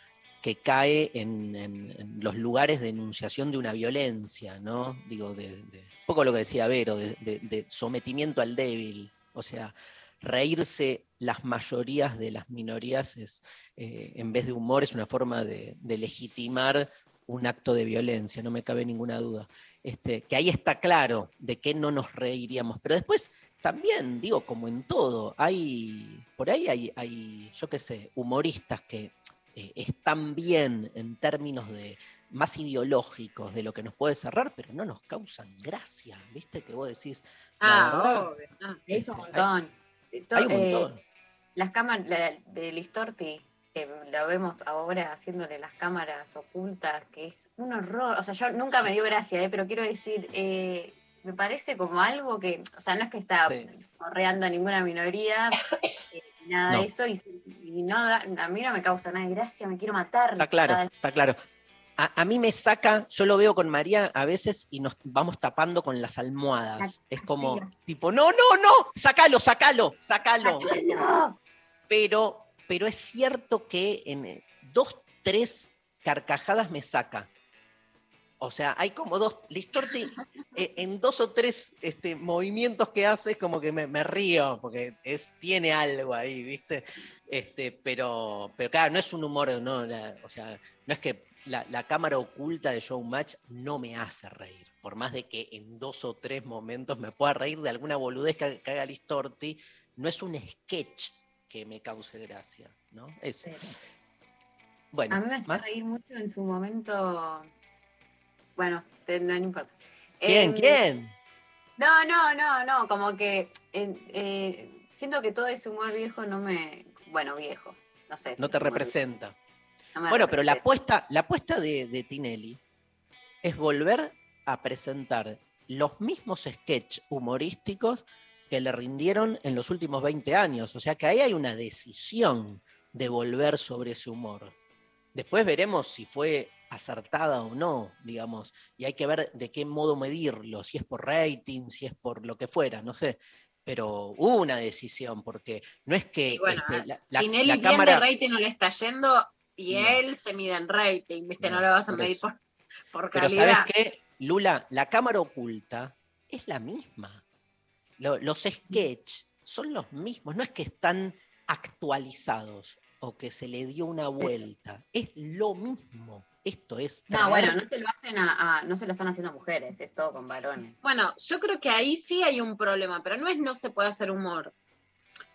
que cae en, los lugares de enunciación de una violencia, ¿no? Digo, de, un poco lo que decía Vero, de, sometimiento al débil. O sea, reírse las mayorías de las minorías es, eh, en vez de humor, es una forma de, de legitimar un acto de violencia, no me cabe ninguna duda. Este, que ahí está claro de qué no nos reiríamos. Pero después también, digo, como en todo, hay, por ahí hay, hay yo qué sé, humoristas que eh, están bien en términos de más ideológicos de lo que nos puede cerrar, pero no nos causan gracia, ¿viste? Que vos decís, Ah, obvio, no. es un montón. Eh, to- hay un eh, montón. las cámaras la- de Listorti, que lo vemos ahora haciéndole las cámaras ocultas, que es un horror. O sea, yo nunca me dio gracia, ¿eh? pero quiero decir, eh, me parece como algo que, o sea, no es que está Sí. correando a ninguna minoría, eh, nada No. de eso, y, y no a mí no me causa nada de gracia, me quiero matar. Está claro, está claro. A, a mí me saca, yo lo veo con María a veces y nos vamos tapando con las almohadas. Es como, tipo, no, no, no, sácalo, sácalo, sácalo. Pero, pero es cierto que en dos, tres carcajadas me saca. O sea, hay como dos, Listorti, eh, en dos o tres este, movimientos que hace, es como que me, me río, porque es, tiene algo ahí, ¿viste? Este, pero, pero claro, no es un humor, no, la- o sea, no es que la, la cámara oculta de Showmatch no me hace reír, por más de que en dos o tres momentos me pueda reír de alguna boludez que, que haga Listorti, no es un sketch que me cause gracia, ¿no? Es, bueno, a mí me más. reír mucho en su momento. Bueno, te- no, no importa. ¿Quién? Em, ¿Quién? No, no, no, no, como que eh, eh, siento que todo ese humor viejo no me. Bueno, viejo, no sé. No te representa. no Bueno, pero la apuesta, la apuesta de, de Tinelli es volver a presentar los mismos sketches humorísticos que le rindieron en los últimos 20 años. O sea que ahí hay una decisión de volver sobre ese humor. Después veremos si fue acertada o no, digamos, y hay que ver de qué modo medirlo, si es por rating, si es por lo que fuera, no sé. Pero hubo una decisión, porque no es que bueno, este, la, la- Tinelli la bien cámara... de rating no le está yendo y No. él se mide en rating, ¿viste? No, No, lo vas a medir por, por Pero calidad. ¿sabes qué, Lula? La cámara oculta es la misma. Lo- los sketch son los mismos, no es que están actualizados o que se le dio una vuelta, es lo mismo. Esto es... No, bueno, no se lo hacen a, a- no se lo están haciendo mujeres, es todo con varones. Bueno, yo creo que ahí sí hay un problema, pero no es no se puede hacer humor.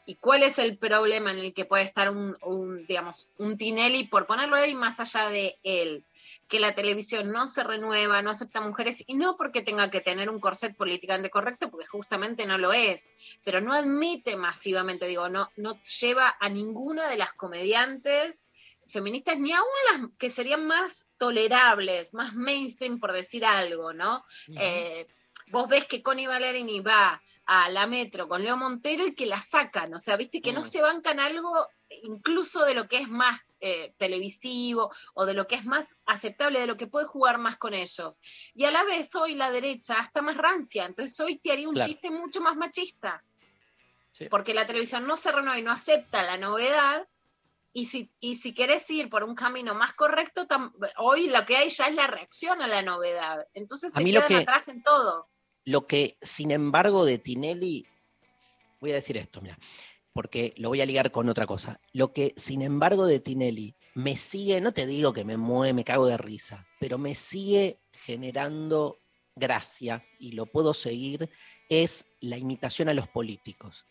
¿Y cuál es el problema en el que puede estar un, un, digamos, un Tinelli, por ponerlo ahí más allá de él? Que la televisión no se renueva, no acepta mujeres, y no porque tenga que tener un corset políticamente correcto, porque justamente no lo es, pero no admite masivamente, digo, no, no lleva a ninguna de las comediantes feministas, ni aún las que serían más tolerables, más mainstream, por decir algo, ¿no? Eh, vos ves que Connie Valerini va a la metro con Leo Montero y que la sacan, o sea, viste que no Mm. se bancan algo incluso de lo que es más eh, televisivo o de lo que es más aceptable, de lo que puede jugar más con ellos. Y a la vez hoy la derecha está más rancia, entonces hoy te haría un Claro. chiste mucho más machista, Sí. porque la televisión no se renueva y no acepta la novedad. Y si, y si querés ir por un camino más correcto, tam- hoy lo que hay ya es la reacción a la novedad. Entonces A se mí lo quedan que- atrás en todo. Lo que, sin embargo, de Tinelli, voy a decir esto, mira, porque lo voy a ligar con otra cosa. Lo que, sin embargo, de Tinelli me sigue, no te digo que me mueve, me cago de risa, pero me sigue generando gracia y lo puedo seguir, es la imitación a los políticos.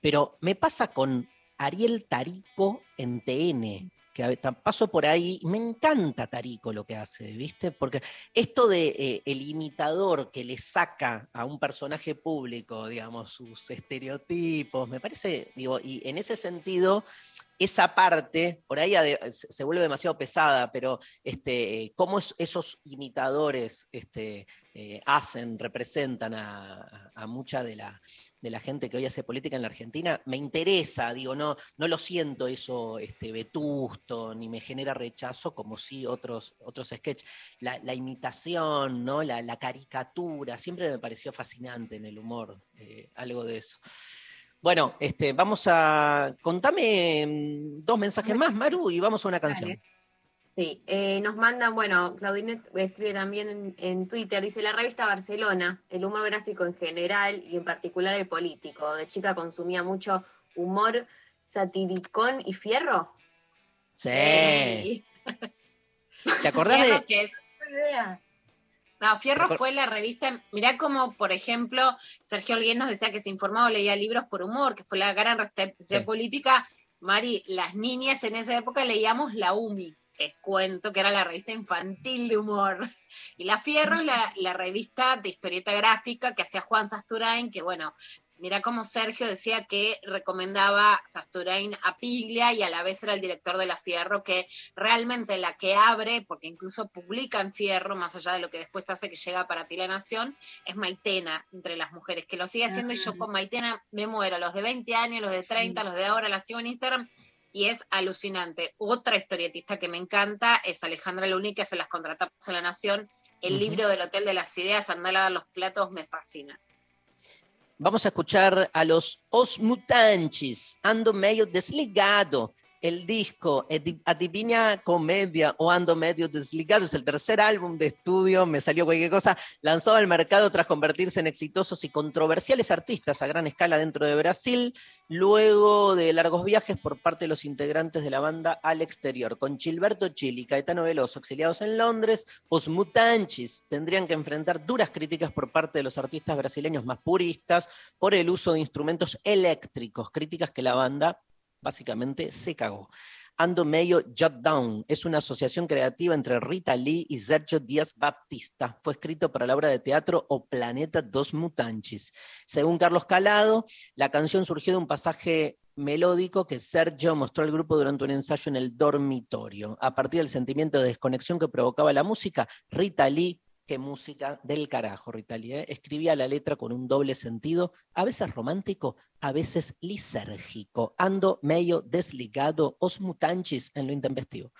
Pero me pasa con Ariel Tarico en TN, que paso por ahí, me encanta Tarico lo que hace, ¿viste? Porque esto de eh, el imitador que le saca a un personaje público, digamos, sus estereotipos, me parece, digo, y en ese sentido, esa parte, por ahí se vuelve demasiado pesada, pero este, cómo es- esos imitadores este, eh, hacen, representan a mucha de la, de la gente que hoy hace política en la Argentina, me interesa, digo, no, no lo siento eso este, vetusto, ni me genera rechazo como sí otros, otros sketches. La, la imitación, ¿no? La, la caricatura, siempre me pareció fascinante en el humor, eh, algo de eso. Bueno, este, vamos a. Contame mm, dos mensajes más, Maru, y vamos a una canción. Sí, eh, nos mandan, bueno, Claudinet escribe también en, en Twitter, dice la revista Barcelona, el humor gráfico en general y en particular el político. De chica consumía mucho humor satiricón y fierro. Sí. ¿Te acordás Fierro de.? que es- No, Fierro fue la revista, mirá como, por ejemplo, Sergio Alguien nos decía que se informaba o leía libros por humor, que fue la gran Sí. política. Mari, las niñas en esa época leíamos la UMI, te cuento que era la revista infantil de humor. Y la Fierro es la, la revista de historieta gráfica que hacía Juan Sasturain, que bueno, Mira cómo Sergio decía que recomendaba Sasturain a Piglia y a la vez era el director de la Fierro, que realmente la que abre, porque incluso publica en Fierro, más allá de lo que después hace que llega para ti la Nación, es Maitena entre las mujeres, que lo sigue haciendo y yo con Maitena me muero, los de 20 años, los de 30, los de ahora, la sigo en Instagram y es alucinante. Otra historietista que me encanta es Alejandra Luni, que hace las contratapas a la Nación. El libro del Hotel de las Ideas, Andar a dar los platos, me fascina. Vamos a escuchar a los Os Mutantes, Ando Meio Desligado. El disco Adivina Comedia o Ando Medio Desligado es el tercer álbum de estudio, me salió cualquier cosa, lanzado al mercado tras convertirse en exitosos y controversiales artistas a gran escala dentro de Brasil, luego de largos viajes por parte de los integrantes de la banda al exterior. Con Gilberto Chili Caetano Veloso exiliados en Londres, Os Mutanchis tendrían que enfrentar duras críticas por parte de los artistas brasileños más puristas por el uso de instrumentos eléctricos, críticas que la banda básicamente se cagó. Ando Meio Jot Down es una asociación creativa entre Rita Lee y Sergio Díaz Baptista. Fue escrito para la obra de teatro O Planeta dos Mutanchis. Según Carlos Calado, la canción surgió de un pasaje melódico que Sergio mostró al grupo durante un ensayo en el dormitorio. A partir del sentimiento de desconexión que provocaba la música, Rita Lee Qué música del carajo, Rita Lee, ¿eh? Escribía la letra con un doble sentido, a veces romántico, a veces lisérgico. Ando medio desligado, os mutanchis en lo intempestivo.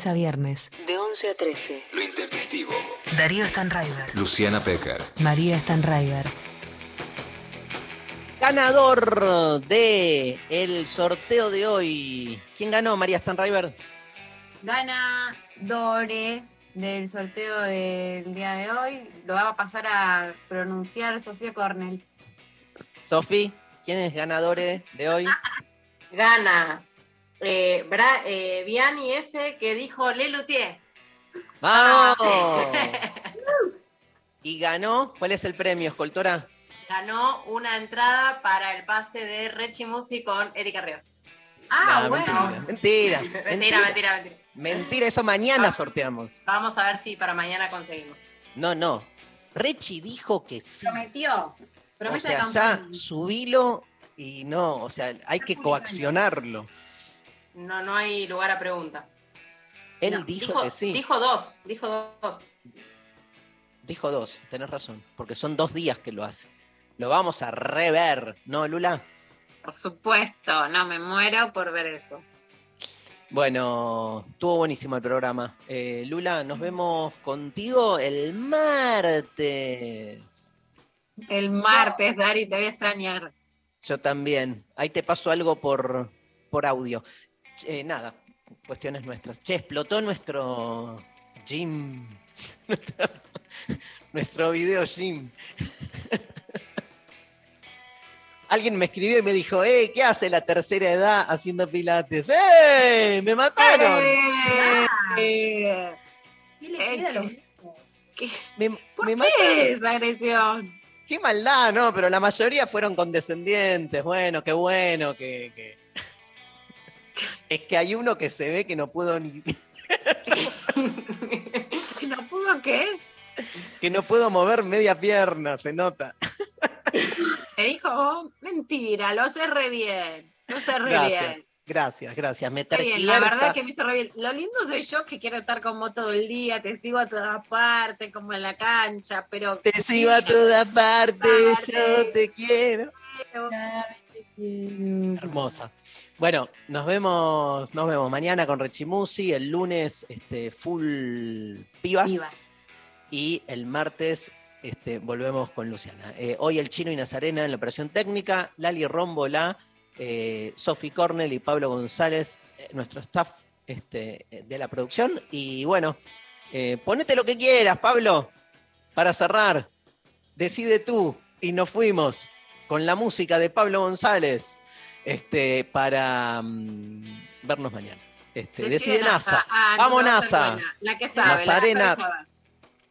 Lunes a viernes. De 11 a 13. Lo intempestivo. Darío Stanraiver. Luciana Pecker. María Stanraiver. Ganador de el sorteo de hoy. ¿Quién ganó, María Stanriver? Gana Dore del sorteo del día de hoy. Lo va a pasar a pronunciar Sofía Cornell. Sofi, ¿quién es ganador de hoy? Gana eh, Bra- eh, Vianney F que dijo Le Luthier. ¡Vamos! y ganó, ¿cuál es el premio, escoltora? Ganó una entrada para el pase de Rechi Musi con Erika Ríos. Ah, No, bueno. Mentira, mentira, Mentira, mentira. mentira, mentira. Mentira, eso mañana sorteamos. Vamos a ver si para mañana conseguimos. No, no. Rechi dijo que sí. Prometió. O Promesa de sea, campaña. ya subilo y no, o sea, hay que coaccionarlo. No, no hay lugar a pregunta. Él No, dijo, que sí. Dijo dos, dijo dos. Dijo dos, tenés razón, porque son dos días que lo hace. Lo vamos a rever, ¿no, Lula? Por supuesto, no me muero por ver eso. Bueno, estuvo buenísimo el programa. Eh, Lula, nos vemos contigo el martes. El martes, Dari, te voy a extrañar. Yo también. Ahí te paso algo por, por audio. Eh, nada, cuestiones nuestras. Che, explotó nuestro gym. nuestro, nuestro video gym. Alguien me escribió y me dijo, eh, ¿qué hace la tercera edad haciendo pilates? ¡Eh! ¡Me mataron! Eh, ¿Qué le queda a los- Me, ¿Por me qué mataron. esa agresión? Qué maldad, no, pero la mayoría fueron condescendientes. Bueno, qué bueno que, que- Es que hay uno que se ve que no pudo ni ¿Que ¿No pudo qué? que no puedo mover media pierna, se nota. Me dijo, oh, mentira, lo hace re bien. Lo hace re Gracias, bien. gracias, gracias. Me bien, la verdad es que me hizo re bien. Lo lindo soy yo que quiero estar con vos todo el día, te sigo a todas partes, como en la cancha, pero. Te sigo a todas partes, yo te quiero. Hermosa. Bueno, nos vemos, nos vemos mañana con Rechimusi, el lunes este, full pibas, Pibas. y el martes este, volvemos con Luciana. Eh, hoy el chino y Nazarena en la operación técnica, Lali Rómbola, eh, Sofi Cornell y Pablo González, eh, nuestro staff este, de la producción. Y bueno, eh, ponete lo que quieras, Pablo, para cerrar. Decide tú y nos fuimos con la música de Pablo González este, para mm, vernos mañana. Este, decide, NASA. Ah, Vamos, NASA. La que sabe, Nazarena. la que sabe.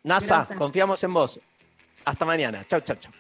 NASA, Gracias. confiamos en vos. Hasta mañana. Chau, chau, chau.